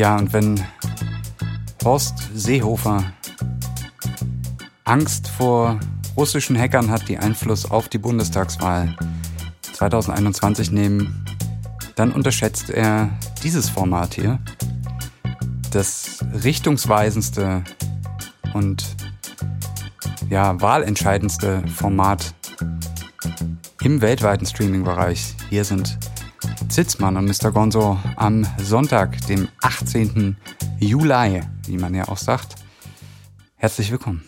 Ja, und wenn Horst Seehofer Angst vor russischen Hackern hat, die Einfluss auf die Bundestagswahl 2021 nehmen, dann unterschätzt er dieses Format hier. Das richtungsweisendste und ja, wahlentscheidendste Format im weltweiten Streaming-Bereich. Hier sind Zitzmann und Mr. Gonzo am Sonntag, dem 18. Juli, wie man ja auch sagt. Herzlich willkommen.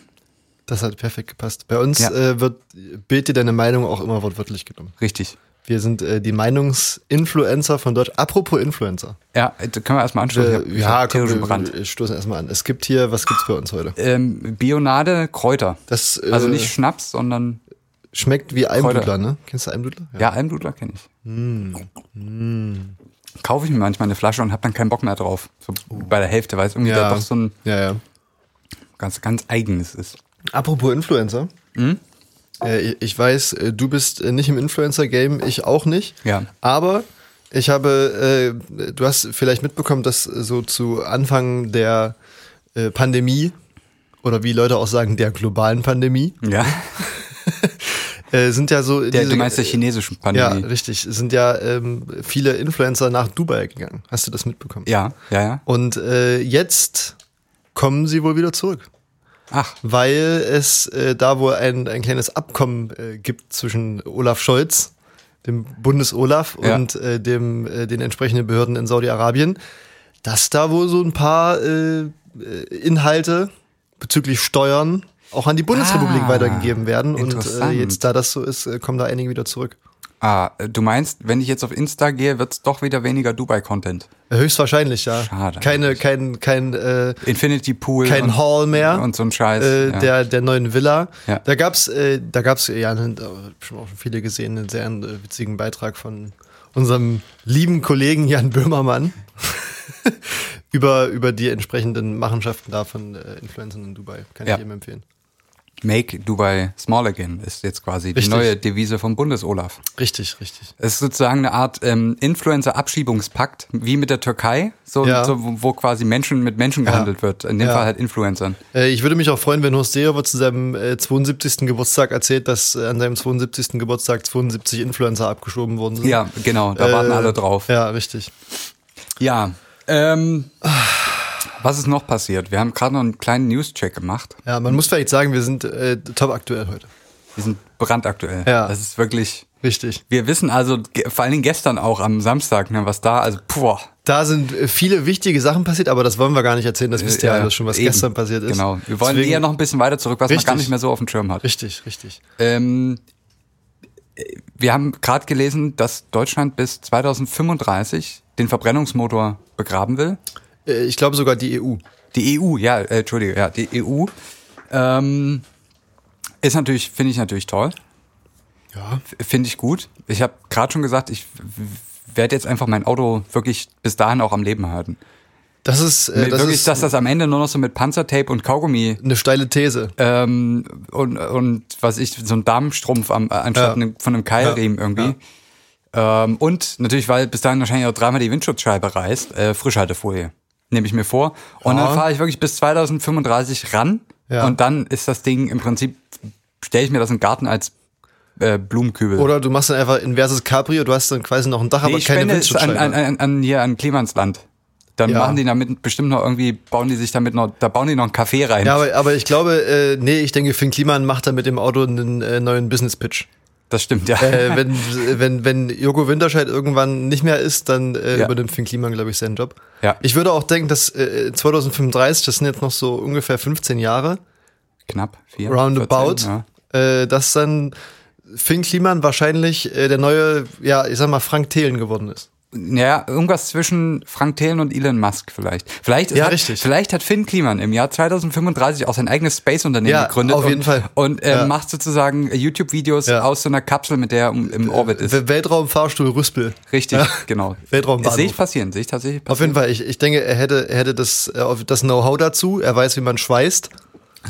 Das hat perfekt gepasst. Bei uns Ja. äh, wird Bild dir deine Meinung auch immer wortwörtlich genommen. Richtig. Wir sind äh, die Meinungsinfluencer von Deutsch. Apropos Influencer. Ja, da können wir erstmal anstoßen. Äh, ja, komm, wir, Brand. wir stoßen erstmal an. Es gibt hier, was gibt's bei uns heute? Ähm, Bionade, Kräuter. Das äh, Also nicht Schnaps, sondern schmeckt wie Almdudler, ne? Kennst du Almdudler? ja, Almdudler kenne ich. Mm. Kaufe ich mir manchmal eine Flasche und habe dann keinen Bock mehr drauf. So bei der Hälfte, weil es irgendwie Oh. Ja. da doch so ein Ja, ja. ganz, ganz eigenes ist. Apropos Influencer. Hm? Äh, ich weiß, äh, du bist äh, nicht im Influencer-Game, ich auch nicht. Ja. Aber ich habe, äh, du hast vielleicht mitbekommen, dass so zu Anfang der äh, Pandemie oder wie Leute auch sagen, der globalen Pandemie, Ja, äh, sind ja so. der, du meinst der chinesischen Ja, Pandemie. richtig. Sind ja ähm, viele Influencer nach Dubai gegangen. Hast du das mitbekommen? Ja, ja, ja. Und äh, jetzt kommen sie wohl wieder zurück. Ach, weil es äh, da wohl ein, ein kleines Abkommen äh, gibt zwischen Olaf Scholz, dem Bundes-Olaf Ja. und äh, dem, äh, den entsprechenden Behörden in Saudi-Arabien, dass da wohl so ein paar äh, äh, Inhalte bezüglich Steuern auch an die Bundesrepublik Ah, weitergegeben werden. Und äh, jetzt, da das so ist, äh, kommen da einige wieder zurück. ah, du meinst, wenn ich jetzt auf Insta gehe, wird's doch wieder weniger Dubai-Content. Äh, Höchstwahrscheinlich, ja. Schade Keine, kein, kein, äh, Infinity Pool. kein und, Hall mehr. Und so ein Scheiß. äh, ja. der, der neuen Villa. Ja. Da gab's, äh, da gab's ja einen, äh, schon auch schon viele gesehen, einen sehr äh, witzigen Beitrag von unserem lieben Kollegen Jan Böhmermann über, über die entsprechenden Machenschaften da von äh, Influencern in Dubai. Kann Ja. ich jedem empfehlen. Make Dubai Small Again ist jetzt quasi die Richtig. neue Devise vom Bundes-Olaf. Richtig, richtig. Es ist sozusagen eine Art ähm, Influencer-Abschiebungspakt, wie mit der Türkei, so, Ja. so wo, quasi Menschen mit Menschen gehandelt wird. In dem Ja. Fall halt Influencern. Äh, ich würde mich auch freuen, wenn Horst Seehofer zu seinem äh, 72. Geburtstag erzählt, dass äh, an seinem 72. Geburtstag 72 Influencer abgeschoben worden sind. Ja, genau, da warten Äh, alle drauf. Ja, richtig. Ja. Ähm, was ist noch passiert? Wir haben gerade noch einen kleinen News-Check gemacht. Ja, man muss vielleicht sagen, wir sind äh, top aktuell heute. Wir sind brandaktuell. Ja. Das ist wirklich. Richtig. Wir wissen also, vor allen Dingen gestern auch am Samstag, ne, was da, also, puh. Da sind äh, viele wichtige Sachen passiert, aber das wollen wir gar nicht erzählen. Das wisst ihr ja alles schon, was eben. gestern passiert ist. Genau. Wir wollen Deswegen- eher noch ein bisschen weiter zurück, was man Richtig. gar nicht mehr so auf dem Schirm hat. Richtig, richtig. Ähm, wir haben gerade gelesen, dass Deutschland bis 2035 den Verbrennungsmotor begraben will. Äh, Ich glaube sogar die EU. Die EU, ja, äh, Entschuldige, ja, die EU. Ähm, ist natürlich, finde ich natürlich toll. Ja. Finde ich gut. Ich habe gerade schon gesagt, ich werde jetzt einfach mein Auto wirklich bis dahin auch am Leben halten. Das ist, äh, das wirklich, ist dass das am Ende nur noch so mit Panzertape und Kaugummi eine steile These. ähm, und, und was ich, so ein Darmstrumpf am, äh, anstatt Ja. von einem Keilriemen Ja. irgendwie. Ähm, und natürlich, weil bis dahin wahrscheinlich auch dreimal die Windschutzscheibe reißt, äh, Frischhaltefolie. Nehme ich mir vor. Und Ja. dann fahre ich wirklich bis 2035 ran. Ja. Und dann ist das Ding im Prinzip, stelle ich mir das im Garten als äh, Blumenkübel. Oder du machst dann einfach inverses Cabrio, du hast dann quasi noch ein Dach, nee, aber keine es an, Windschutzscheibe. an, an, an, hier an Klimansland. Dann Ja. machen die damit bestimmt noch irgendwie, bauen die sich damit noch, da bauen die noch einen Kaffee rein. ja, aber, aber ich glaube, äh, nee, ich denke, Finn Kliman macht da mit dem Auto einen äh, neuen Business-Pitch. Das stimmt, ja. äh, wenn, wenn, wenn Joko Winterscheid irgendwann nicht mehr ist, dann äh, Ja. übernimmt Finn Kliman, glaube ich, seinen Job. Ja. Ich würde auch denken, dass äh, 2035, das sind jetzt noch so ungefähr 15 Jahre, Knapp, vier. roundabout, 14, ja. äh, dass dann Finn Kliman wahrscheinlich äh, der neue, ja, ich sag mal, Frank Thelen geworden ist. Ja, irgendwas zwischen Frank Thelen und Elon Musk vielleicht. Vielleicht, Ja, hat, richtig. vielleicht hat Finn Kliman im Jahr 2035 auch sein eigenes Space-Unternehmen Ja, gegründet. auf und, jeden Fall. Und äh, Ja. macht sozusagen YouTube-Videos Ja. aus so einer Kapsel, mit der er im Orbit ist. Weltraumfahrstuhl Rüspel. Richtig, genau. Weltraumbahnhof. Sehe ich passieren, sehe ich tatsächlich Auf jeden Fall, ich, ich denke, er hätte, er hätte das, äh, das Know-how dazu, er weiß, wie man schweißt.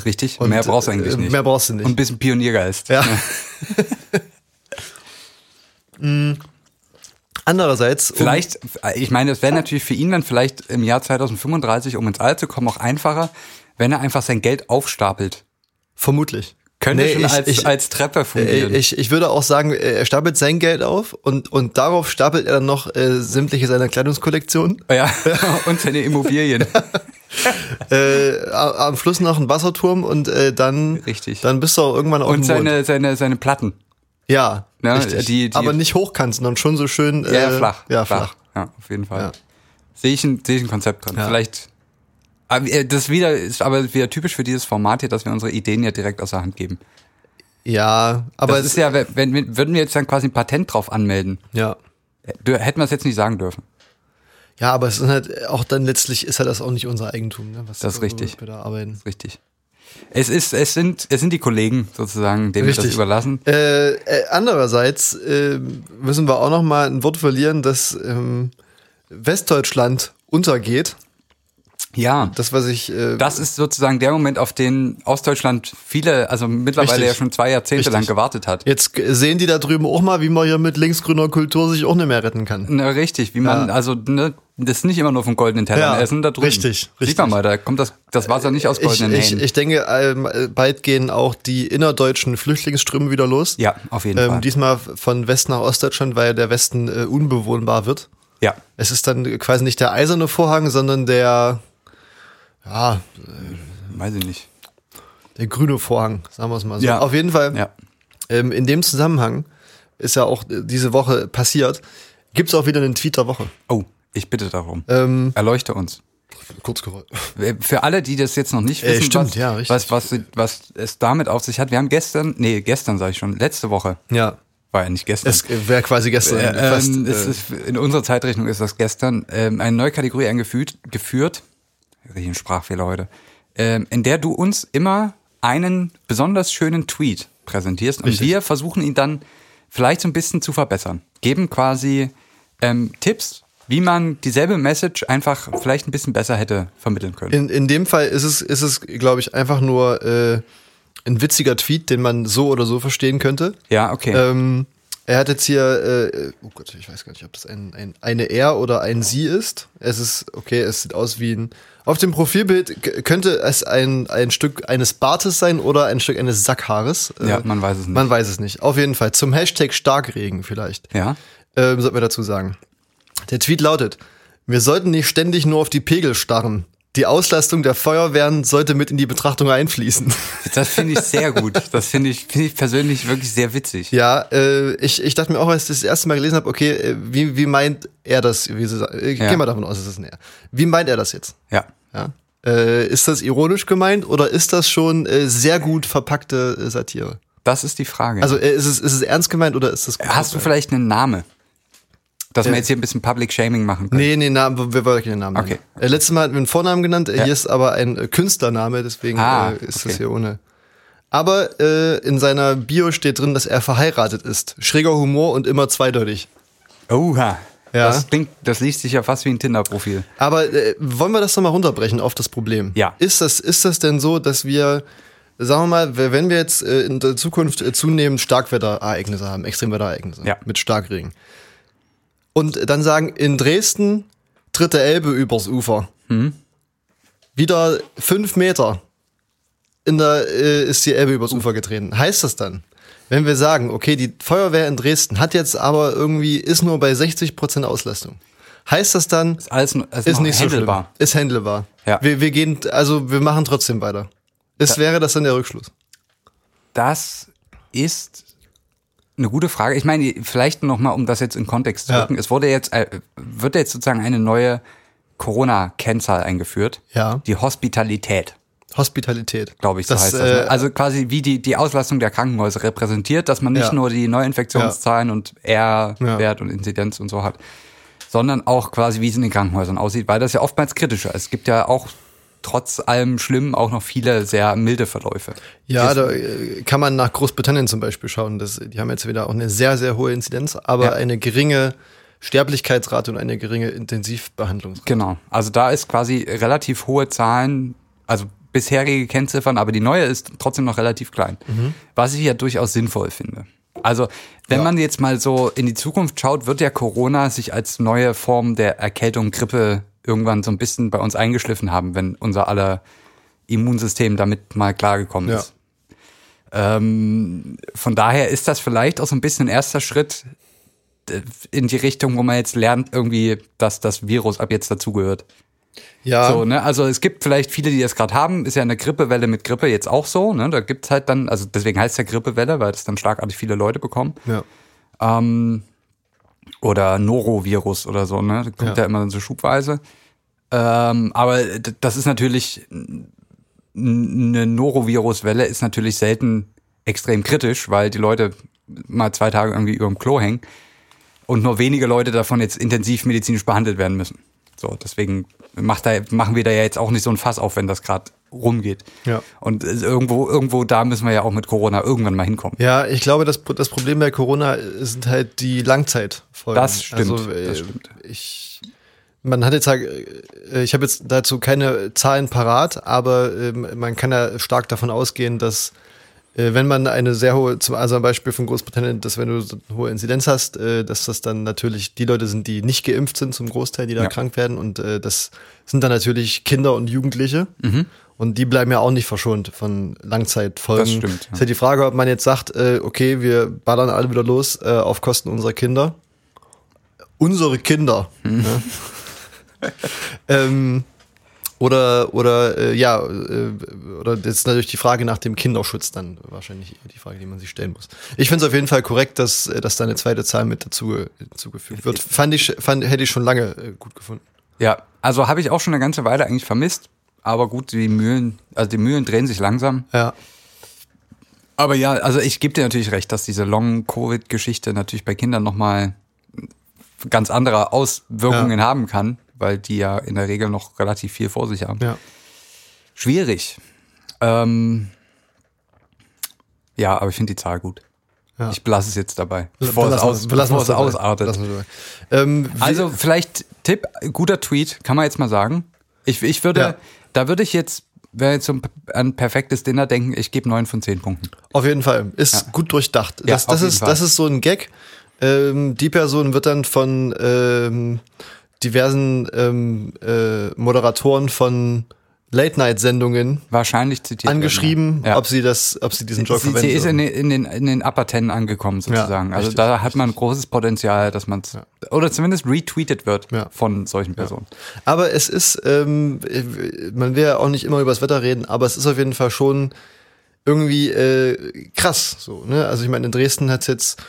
Richtig, Und, mehr brauchst du eigentlich äh, nicht. mehr brauchst du nicht. Und ein bisschen Pioniergeist. Ja. Andererseits, Vielleicht, ich meine, es wäre natürlich für ihn dann vielleicht im Jahr 2035, um ins All zu kommen, auch einfacher, wenn er einfach sein Geld aufstapelt. vermutlich. Könnte Nee, schon ich- als, ich- als Treppe Äh, fungieren. Ich, ich würde auch sagen, äh, er stapelt sein Geld auf und, und darauf stapelt er dann noch äh, sämtliche seiner Kleidungskollektion. ja, und seine Immobilien. Äh, am Schluss noch ein Wasserturm und äh, dann, Richtig. dann bist du auch irgendwann auf Und dem Mond. seine, seine, seine Platten. Ja, Ja, richtig. die- die- aber nicht hochkant, sondern schon so schön. Ja, äh, flach. Ja, flach. Ja, auf jeden Fall. Ja. Sehe ich, ein, sehe ich ein Konzept drin. Ja. Vielleicht. Aber äh, das wieder ist aber wieder typisch für dieses Format hier, dass wir unsere Ideen ja direkt aus der Hand geben. Ja, aber das es ist ja, wenn, wenn, würden wir jetzt dann quasi ein Patent drauf anmelden, ja. hätten wir es jetzt nicht sagen dürfen. Ja, aber es ist halt auch dann letztlich ist halt das auch nicht unser Eigentum, ne? Was Das ist richtig. Wir da arbeiten. Richtig. Es ist, es sind, es sind die Kollegen sozusagen, denen wir das Richtig. überlassen. Äh, äh, andererseits äh, müssen wir auch noch mal ein Wort verlieren, dass ähm, Westdeutschland untergeht. Ja. Das, was ich äh, Das ist sozusagen der Moment, auf den Ostdeutschland viele, also mittlerweile Richtig. ja schon zwei Jahrzehnte Richtig. lang gewartet hat. jetzt sehen die da drüben auch mal, wie man hier mit linksgrüner Kultur sich auch nicht mehr retten kann. Na, richtig, wie man, Ja. also ne, das nicht immer nur vom goldenen Teller Ja, essen da drüben. richtig, Sieht richtig. man mal, da kommt das, das Wasser nicht aus Ich, goldenen ich, Hähnen. ich denke, ähm, bald gehen auch die innerdeutschen Flüchtlingsströme wieder los. ja, auf jeden Ähm, Fall. diesmal von West nach Ostdeutschland, weil der Westen äh, unbewohnbar wird. Ja, Es ist dann quasi nicht der eiserne Vorhang, sondern der, ja, weiß ich nicht. der grüne Vorhang, sagen wir es mal so. Ja. Auf jeden Fall, Ja. ähm, in dem Zusammenhang ist ja auch äh, diese Woche passiert, gibt es auch wieder einen Tweet der Woche. Oh, ich bitte darum. Ähm, Erleuchte uns. kurz gerollt. Für alle, die das jetzt noch nicht Äh, wissen, stimmt, was, ja, richtig. was, was, was es damit auf sich hat. Wir haben gestern, nee, gestern sage ich schon, letzte Woche, Ja, war ja nicht gestern. es wäre quasi gestern Äh, fast. ähm, äh, ist, in unserer Zeitrechnung ist das gestern ähm, eine neue Kategorie eingeführt, geführt, ein Sprachfehler heute, ähm, in der du uns immer einen besonders schönen Tweet präsentierst und Richtig. wir versuchen ihn dann vielleicht so ein bisschen zu verbessern. Geben quasi ähm, Tipps, wie man dieselbe Message einfach vielleicht ein bisschen besser hätte vermitteln können. in, in dem Fall ist es, ist es glaube ich, einfach nur äh, ein witziger Tweet, den man so oder so verstehen könnte. ja, okay. Ähm, er hat jetzt hier, äh, oh Gott, ich weiß gar nicht, ob das ein, ein, eine er oder ein sie ist. Es ist, okay, es sieht aus wie ein. Auf dem Profilbild könnte es ein, ein Stück eines Bartes sein oder ein Stück eines Sackhaares. Äh, Ja, man weiß es nicht. Man weiß es nicht. Auf jeden Fall. Zum Hashtag Starkregen vielleicht. ja. Ähm, sollten wir dazu sagen. Der Tweet lautet: Wir sollten nicht ständig nur auf die Pegel starren. Die Auslastung der Feuerwehren sollte mit in die Betrachtung einfließen. Das finde ich sehr gut. Das finde ich, finde ich persönlich wirklich sehr witzig. Ja, äh, ich, ich dachte mir auch, als ich das erste Mal gelesen habe, okay, äh, wie, wie meint er das? Wie sie, sagen? ich Ja. gehe mal davon aus, es ist ein Er. Wie meint er das jetzt? Ja. Ja? Äh, ist das ironisch gemeint oder ist das schon äh, sehr gut verpackte äh, Satire? Das ist die Frage. Also äh, ist, es, ist es ernst gemeint oder ist das gut Hast du vielleicht einen Namen? Dass wir Äh, jetzt hier ein bisschen Public Shaming machen können. Nee, nee, Namen, wir wollen keinen Namen Okay. nennen. Äh, letztes Mal hatten wir einen Vornamen genannt, äh, Ja. hier ist aber ein Künstlername, deswegen Ah, äh, ist okay. das hier ohne. Aber äh, in seiner Bio steht drin, dass er verheiratet ist. Schräger Humor und immer zweideutig. Oha. Ja. Das klingt, das liest sich ja fast wie ein Tinder-Profil. Aber äh, wollen wir das nochmal runterbrechen auf das Problem? Ja. Ist das, ist das denn so, dass wir, sagen wir mal, wenn wir jetzt in der Zukunft zunehmend Starkwetterereignisse haben, Extremwetterereignisse Ja. mit Starkregen, und dann sagen, in Dresden tritt der Elbe übers Ufer, Mhm. wieder fünf Meter in der, äh, ist die Elbe übers Ufer getreten. Heißt das dann, wenn wir sagen, okay, die Feuerwehr in Dresden hat jetzt aber irgendwie, ist nur bei 60% Auslastung. Heißt das dann, Ist alles ist, ist nicht so schlimm. handelbar. Ist handelbar. Ja. Wir, wir gehen, also wir machen trotzdem weiter. Ist, wäre das dann der Rückschluss? Das ist eine gute Frage. Ich meine, vielleicht noch mal, um das jetzt in Kontext zu Ja. rücken. Es wurde jetzt, äh, wird jetzt sozusagen eine neue Corona-Kennzahl eingeführt. Ja. Die Hospitalität. Hospitalität. glaube ich, so Das, heißt das. äh, Ne? Also quasi wie die, die Auslastung der Krankenhäuser repräsentiert, dass man nicht Ja. nur die Neuinfektionszahlen und R-Wert und Inzidenz und so hat, sondern auch quasi, wie es in den Krankenhäusern aussieht, weil das ja oftmals kritischer ist. Es gibt ja auch trotz allem Schlimm auch noch viele sehr milde Verläufe. Ja, da äh, kann man nach Großbritannien zum Beispiel schauen. Das, die haben jetzt wieder auch eine sehr, sehr hohe Inzidenz, aber Ja. eine geringe Sterblichkeitsrate und eine geringe Intensivbehandlungsrate. Genau. Also da ist quasi relativ hohe Zahlen, also bisherige Kennziffern, aber die neue ist trotzdem noch relativ klein. Mhm. Was ich ja durchaus sinnvoll finde. Also, wenn Ja. man jetzt mal so in die Zukunft schaut, wird ja Corona sich als neue Form der Erkältung, Grippe irgendwann so ein bisschen bei uns eingeschliffen haben, wenn unser aller Immunsystem damit mal klargekommen Ja. ist. Ähm, von daher ist das vielleicht auch so ein bisschen ein erster Schritt äh, in die Richtung, wo man jetzt lernt, irgendwie, dass das Virus ab jetzt dazugehört. Ja, So, ne? Also es gibt vielleicht viele, die das gerade haben, ist ja eine Grippewelle mit Grippe jetzt auch so, ne? Da gibt's halt dann, also deswegen heißt es ja Grippewelle, weil das dann schlagartig viele Leute bekommen. ja. Ähm, oder Norovirus oder so, ne? Das kommt ja, Ja. immer so schubweise. Ähm, aber das ist natürlich, eine Norovirus-Welle ist natürlich selten extrem kritisch, weil die Leute mal zwei Tage irgendwie über dem Klo hängen und nur wenige Leute davon jetzt intensiv medizinisch behandelt werden müssen. So, deswegen macht da, machen wir da ja jetzt auch nicht so ein Fass auf, wenn das gerade rumgeht. Ja. Und äh, irgendwo, irgendwo da müssen wir ja auch mit Corona irgendwann mal hinkommen. Ja, ich glaube, das, das Problem bei Corona sind halt die Langzeitfolgen. Das stimmt, Also, äh, das stimmt. Ich, man hat jetzt, äh, ich habe jetzt dazu keine Zahlen parat, aber ähm, man kann ja stark davon ausgehen, dass äh, wenn man eine sehr hohe, also ein Beispiel von Großbritannien, dass wenn du eine hohe Inzidenz hast, dass das dann natürlich die Leute sind, die nicht geimpft sind zum Großteil, die da Ja. krank werden und das sind dann natürlich Kinder und Jugendliche. Mhm. Und die bleiben ja auch nicht verschont von Langzeitfolgen. Das stimmt, ja. Ist ja die Frage, ob man jetzt sagt, äh, okay, wir ballern alle wieder los äh, auf Kosten unserer Kinder. Unsere Kinder. Hm. Ne? ähm, oder, oder äh, ja, äh, oder das ist natürlich die Frage nach dem Kinderschutz dann wahrscheinlich die Frage, die man sich stellen muss. Ich finde es auf jeden Fall korrekt, dass, äh, dass da eine zweite Zahl mit dazu äh, hinzugefügt wird. Fand ich, fand, hätte ich schon lange äh, gut gefunden. Ja, also habe ich auch schon eine ganze Weile eigentlich vermisst. Aber gut, die Mühlen, also die Mühlen drehen sich langsam. Ja. Aber ja, also ich gebe dir natürlich recht, dass diese Long-Covid-Geschichte natürlich bei Kindern nochmal ganz andere Auswirkungen haben kann, weil die ja in der Regel noch relativ viel vor sich haben. Ja. Schwierig. Ähm, ja, aber ich finde die Zahl gut. Ja. Ich belasse es jetzt dabei, bevor es, Belassen aus, belassen bevor es ausartet. Ähm, Also vielleicht Tipp, guter Tweet, kann man jetzt mal sagen. Ich, ich würde, Ja. Da würde ich jetzt, wenn jetzt so ein perfektes Dinner denken, ich gebe neun von zehn Punkten. Auf jeden Fall. Ist gut durchdacht. Ja, Das, das, ist, Fall. das ist so ein Gag. Ähm, die Person wird dann von ähm, diversen ähm, äh, Moderatoren von Late-Night-Sendungen Wahrscheinlich zitiert. werden, angeschrieben, ja. ob sie das, ob sie diesen Joke sie, sie verwenden. ist in den, in den, in den Upper Ten angekommen sozusagen. Ja, also richtig, da hat man großes Potenzial, dass man oder zumindest retweetet wird Ja. von solchen Personen. Aber es ist, ähm, man will ja auch nicht immer über das Wetter reden, aber es ist auf jeden Fall schon irgendwie äh, krass. So, ne? Also ich meine, in Dresden hat es jetzt,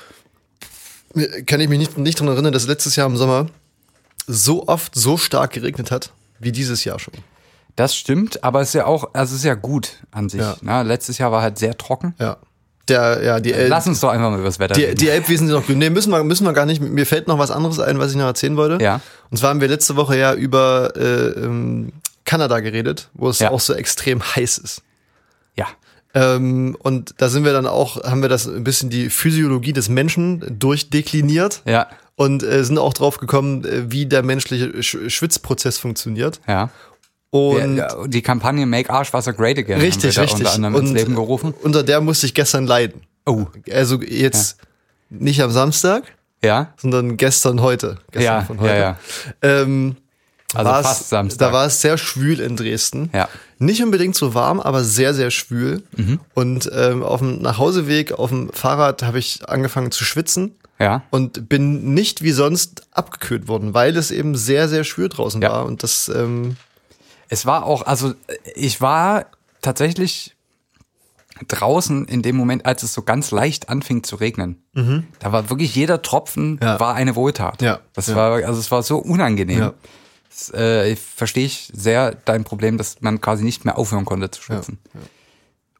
kann ich mich nicht, nicht daran erinnern, dass letztes Jahr im Sommer so oft so stark geregnet hat, wie dieses Jahr schon. Das stimmt, aber es ist ja auch, also es ist ja gut an sich. Ja. Na, letztes Jahr war halt sehr trocken. Ja. Der, ja, die, El Lass uns doch einfach mal über das Wetter die, reden. die Elbwiesen sind noch grün. Nee, müssen wir, müssen wir gar nicht. Mir fällt noch was anderes ein, was ich noch erzählen wollte. Ja. Und zwar haben wir letzte Woche ja über äh, ähm, Kanada geredet, wo es Ja. auch so extrem heiß ist. ja. Ähm, und da sind wir dann auch, haben wir das ein bisschen die Physiologie des Menschen durchdekliniert Ja. und äh, sind auch drauf gekommen, äh, wie der menschliche Sch Schwitzprozess funktioniert. Ja. Und ja, die Kampagne Make Arschwasser Great Again richtig, richtig. unter anderem ins Leben gerufen. unter der musste ich gestern leiden. Oh, Also jetzt nicht am Samstag, ja. sondern gestern heute. Gestern Ja, von heute. ja, ja. Ähm, Also fast Samstag. Da war es sehr schwül in Dresden. Ja. Nicht unbedingt so warm, aber sehr, sehr schwül. Mhm. Und ähm, auf dem Nachhauseweg auf dem Fahrrad habe ich angefangen zu schwitzen Ja. und bin nicht wie sonst abgekühlt worden, weil es eben sehr, sehr schwül draußen Ja. war. Und das, ähm, Es war auch, also ich war tatsächlich draußen in dem Moment, als es so ganz leicht anfing zu regnen. Da war wirklich jeder Tropfen Ja. war eine Wohltat. Ja. Das Ja. war, also es war so unangenehm. Ja. Das, äh, verstehe ich sehr dein Problem, dass man quasi nicht mehr aufhören konnte zu schwitzen.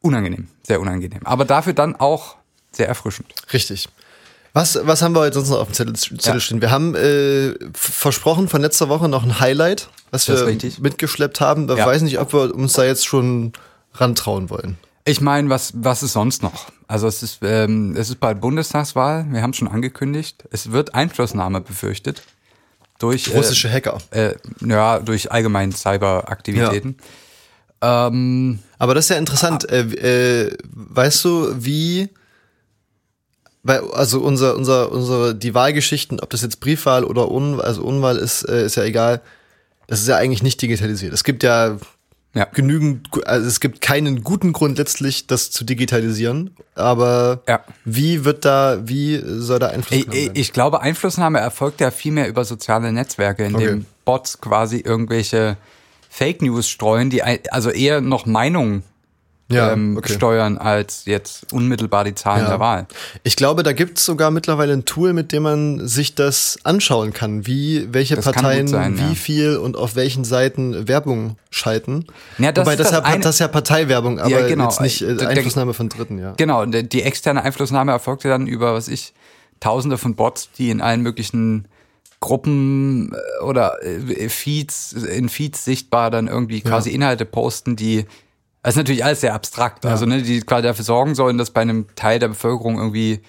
Unangenehm, sehr unangenehm. Aber dafür dann auch sehr erfrischend. Richtig. Was, was haben wir heute sonst noch auf dem Zettel, Zettel Ja. stehen? Wir haben äh, versprochen von letzter Woche noch ein Highlight, was wir richtig. mitgeschleppt haben. Ich Ja. weiß nicht, ob wir uns da jetzt schon rantrauen wollen. Ich meine, was, was ist sonst noch? Also es ist, ähm, es ist bald Bundestagswahl, wir haben es schon angekündigt. Es wird Einflussnahme befürchtet durch Russische Hacker. äh, äh, ja, durch allgemein Cyberaktivitäten. Ähm, Aber das ist ja interessant. Äh, äh, weißt du, wie Weil, also unser, unser, unsere, die Wahlgeschichten, ob das jetzt Briefwahl oder Un, also Unwahl ist, äh, ist ja egal. Das ist ja eigentlich nicht digitalisiert. Es gibt ja, Ja. genügend, also es gibt keinen guten Grund letztlich, das zu digitalisieren. Aber Ja. wie wird da, wie soll da Einfluss Ich, ich, glaube, Einflussnahme erfolgt ja viel mehr über soziale Netzwerke, in Okay. dem Bots quasi irgendwelche Fake News streuen, die also eher noch Meinungen Ja, ähm, okay. steuern als jetzt unmittelbar die Zahlen Ja. der Wahl. Ich glaube, da gibt es sogar mittlerweile ein Tool, mit dem man sich das anschauen kann, wie welche Das Parteien sein, wie ja. viel und auf welchen Seiten Werbung schalten. Ja, das Wobei ist das, das ja, das ist ja Parteiwerbung, aber Ja, genau. jetzt nicht äh, Der- Einflussnahme von Dritten, ja. Genau, die externe Einflussnahme erfolgte dann über, was ich, tausende von Bots, die in allen möglichen Gruppen äh, oder äh, Feeds, in Feeds sichtbar dann irgendwie quasi Inhalte posten, die, das ist natürlich alles sehr abstrakt, also ne, die quasi dafür sorgen sollen, dass bei einem Teil der Bevölkerung irgendwie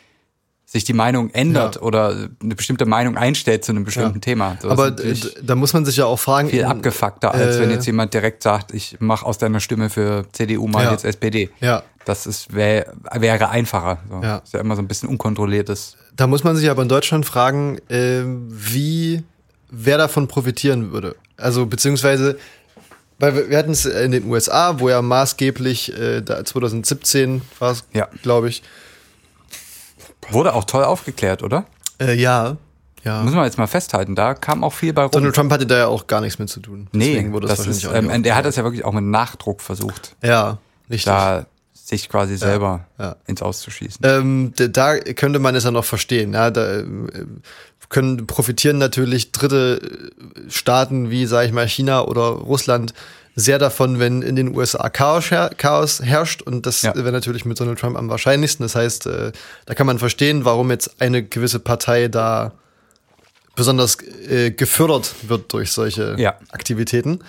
sich die Meinung ändert Ja. oder eine bestimmte Meinung einstellt zu einem bestimmten Ja. Thema. So, Aber da muss man sich ja auch fragen. viel in- abgefuckter, als wenn äh, jetzt jemand direkt sagt, ich mache aus deiner Stimme für CDU mal Ja. jetzt SPD. Ja. Das ist, wär, wäre einfacher. So. Ja. Ist ja immer so ein bisschen unkontrolliertes. Da muss man sich aber in Deutschland fragen, ähm, wie, wer davon profitieren würde. Also beziehungsweise, weil wir, wir hatten es in den USA, wo ja maßgeblich äh, da 2017 war es, Ja. glaube ich. Wurde auch toll aufgeklärt, oder? Äh, ja, ja. Muss man jetzt mal festhalten. Da kam auch viel bei rum. Donald Trump hatte da ja auch gar nichts mit zu tun. nee, Deswegen wurde das, das ist, auch ähm, nicht der hat das ja wirklich auch mit Nachdruck versucht. Ja, richtig. da sich quasi selber ja. ins Auszuschießen. Ähm, da könnte man es ja noch verstehen. Ja, da äh, können profitieren natürlich dritte äh, Staaten wie, sage ich mal, China oder Russland sehr davon, wenn in den USA Chaos, her Chaos herrscht. Und das Ja. wäre natürlich mit Donald Trump am wahrscheinlichsten. Das heißt, äh, da kann man verstehen, warum jetzt eine gewisse Partei da besonders äh, gefördert wird durch solche Ja. Aktivitäten.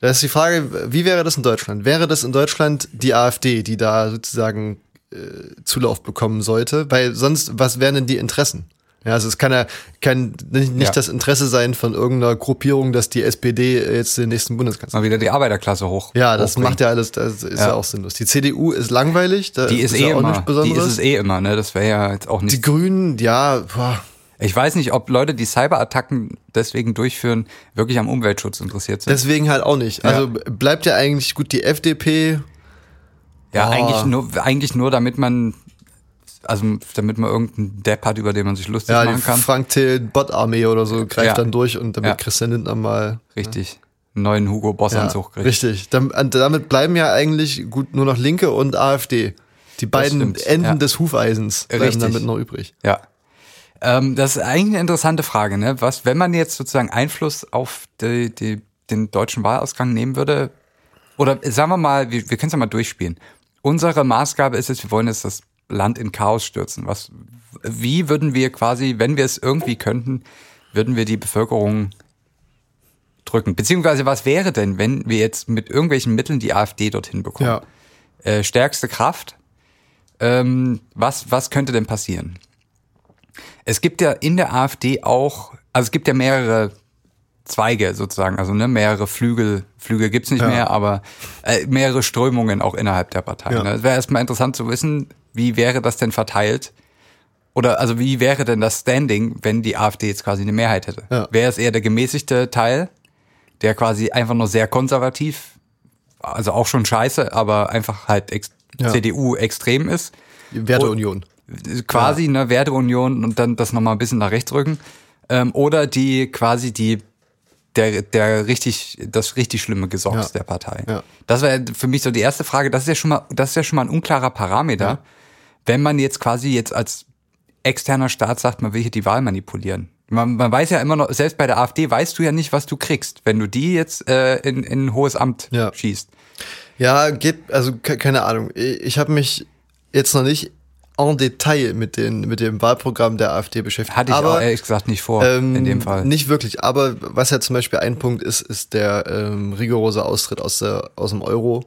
Da ist die Frage, wie wäre das in Deutschland? Wäre das in Deutschland die AfD, die da sozusagen äh, Zulauf bekommen sollte? Weil sonst, was wären denn die Interessen? Ja, also es kann ja kann nicht, nicht Ja. das Interesse sein von irgendeiner Gruppierung, dass die SPD jetzt den nächsten Bundeskanzler. Mal wieder die Arbeiterklasse hoch. Ja, das hochbringen. macht ja alles, das ist ja, Ja. auch sinnlos. Die CDU ist langweilig, da Die ist, ja eh auch immer. nichts Die Besonderes. ist es eh immer, ne? Das wäre ja jetzt auch die nicht. Grünen, ja, boah, Ich weiß nicht, ob Leute, die Cyberattacken deswegen durchführen, wirklich am Umweltschutz interessiert sind. deswegen halt auch nicht. Also bleibt ja eigentlich gut die FDP. Ja, Oh. eigentlich nur, eigentlich nur, damit man, also damit man irgendeinen Depp hat, über den man sich lustig Ja, machen kann. Frank Till Bot-Armee oder so greift Ja. dann durch und damit Ja. Christian Lindner mal Richtig. Einen neuen Hugo Boss ja, Anzug kriegt. Richtig. Damit bleiben ja eigentlich gut nur noch Linke und AfD. Die beiden Enden ja. des Hufeisens bleiben Richtig. damit noch übrig. Ja. Ähm, das ist eigentlich eine interessante Frage, ne? Was, wenn man jetzt sozusagen Einfluss auf die, die, den deutschen Wahlausgang nehmen würde, oder sagen wir mal, wir, wir können es ja mal durchspielen. Unsere Maßgabe ist es, wir wollen jetzt das Land in Chaos stürzen. Was, wie würden wir quasi, wenn wir es irgendwie könnten, würden wir die Bevölkerung drücken? Beziehungsweise was wäre denn, wenn wir jetzt mit irgendwelchen Mitteln die AfD dorthin bekommen? Ja. äh, stärkste Kraft. Ähm, was, was könnte denn passieren? Es gibt ja in der AfD auch, also es gibt ja mehrere Zweige sozusagen, also ne, mehrere Flügel, Flügel gibt's nicht Ja. mehr, aber äh, mehrere Strömungen auch innerhalb der Partei. Ja. Ne? Es wäre erstmal interessant zu wissen, wie wäre das denn verteilt? Oder also wie wäre denn das Standing, wenn die AfD jetzt quasi eine Mehrheit hätte? Ja. Wäre es eher der gemäßigte Teil, der quasi einfach nur sehr konservativ, also auch schon scheiße, aber einfach halt ex Ja. CDU extrem ist? Werteunion. quasi eine Werteunion und dann das nochmal ein bisschen nach rechts rücken. Ähm, oder die quasi die der, der richtig, das richtig schlimme Gesocks Ja. der Partei. Ja. Das wäre für mich so die erste Frage. Das ist ja schon mal, das ist ja schon mal ein unklarer Parameter. Ja. Wenn man jetzt quasi jetzt als externer Staat sagt, man will hier die Wahl manipulieren. Man, man weiß ja immer noch, selbst bei der AfD weißt du ja nicht, was du kriegst, wenn du die jetzt äh, in, in ein hohes Amt Ja. schießt. Ja, geht, also ke- keine Ahnung. Ich, ich habe mich jetzt noch nicht en Detail mit, den, mit dem Wahlprogramm der AfD beschäftigt. Hatte ich aber, auch ehrlich gesagt nicht vor, ähm, in dem Fall. Nicht wirklich, aber was ja zum Beispiel ein Punkt ist, ist der ähm, rigorose Austritt aus, der, aus dem Euro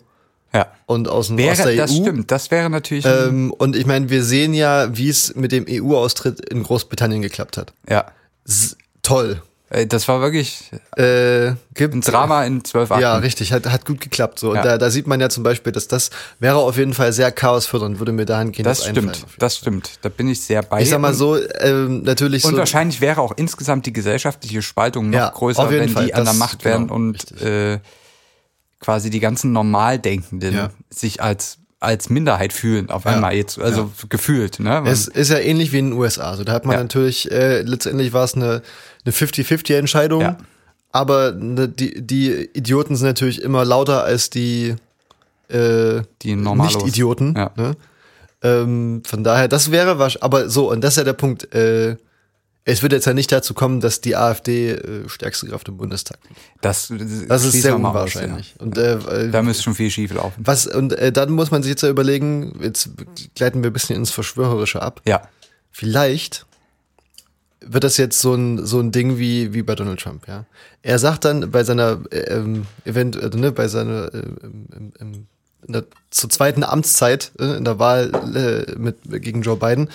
ja. und aus, dem, aus Wäre, der das EU. stimmt, das wäre natürlich, Ähm, und ich meine, wir sehen ja, wie es mit dem EU-Austritt in Großbritannien geklappt hat. ja. S toll. Äh, Das war wirklich Äh, gibt ein Drama in zwölf Akten. Ja, richtig, hat, hat gut geklappt. So. Und Ja. da, da sieht man ja zum Beispiel, dass das wäre auf jeden Fall sehr chaosfördernd, würde mir dahingehend Das stimmt, das stimmt. Da bin ich sehr bei. Ich sag mal so, ähm, natürlich Und so. wahrscheinlich wäre auch insgesamt die gesellschaftliche Spaltung noch Ja, größer, wenn Fall. die an der Macht wären genau, und richtig. äh, quasi die ganzen Normaldenkenden Ja. sich als als Minderheit fühlen auf einmal jetzt, also gefühlt, ne? Es ist ja ähnlich wie in den USA. Also da hat man Ja. natürlich, äh, letztendlich war es eine, eine 50-50-Entscheidung, Ja. aber ne, die, die Idioten sind natürlich immer lauter als die, äh, die. Nicht-Idioten. Ja. Ne? Ähm, von daher, das wäre was, aber so, und das ist ja der Punkt, äh, es wird jetzt ja nicht dazu kommen, dass die AfD äh, stärkste Kraft im Bundestag wird. Das, Das ist sehr mal aus, unwahrscheinlich. Und äh, ja. äh, Da müsste schon viel schief laufen. was, und äh, dann muss man sich jetzt ja überlegen, jetzt gleiten wir ein bisschen ins Verschwörerische ab. Ja. Vielleicht wird das jetzt so ein, so ein Ding wie, wie bei Donald Trump, ja. Er sagt dann bei seiner äh, ähm, Event, äh, ne, bei seiner äh, im, im, in der, zur zweiten Amtszeit äh, in der Wahl äh, mit gegen Joe Biden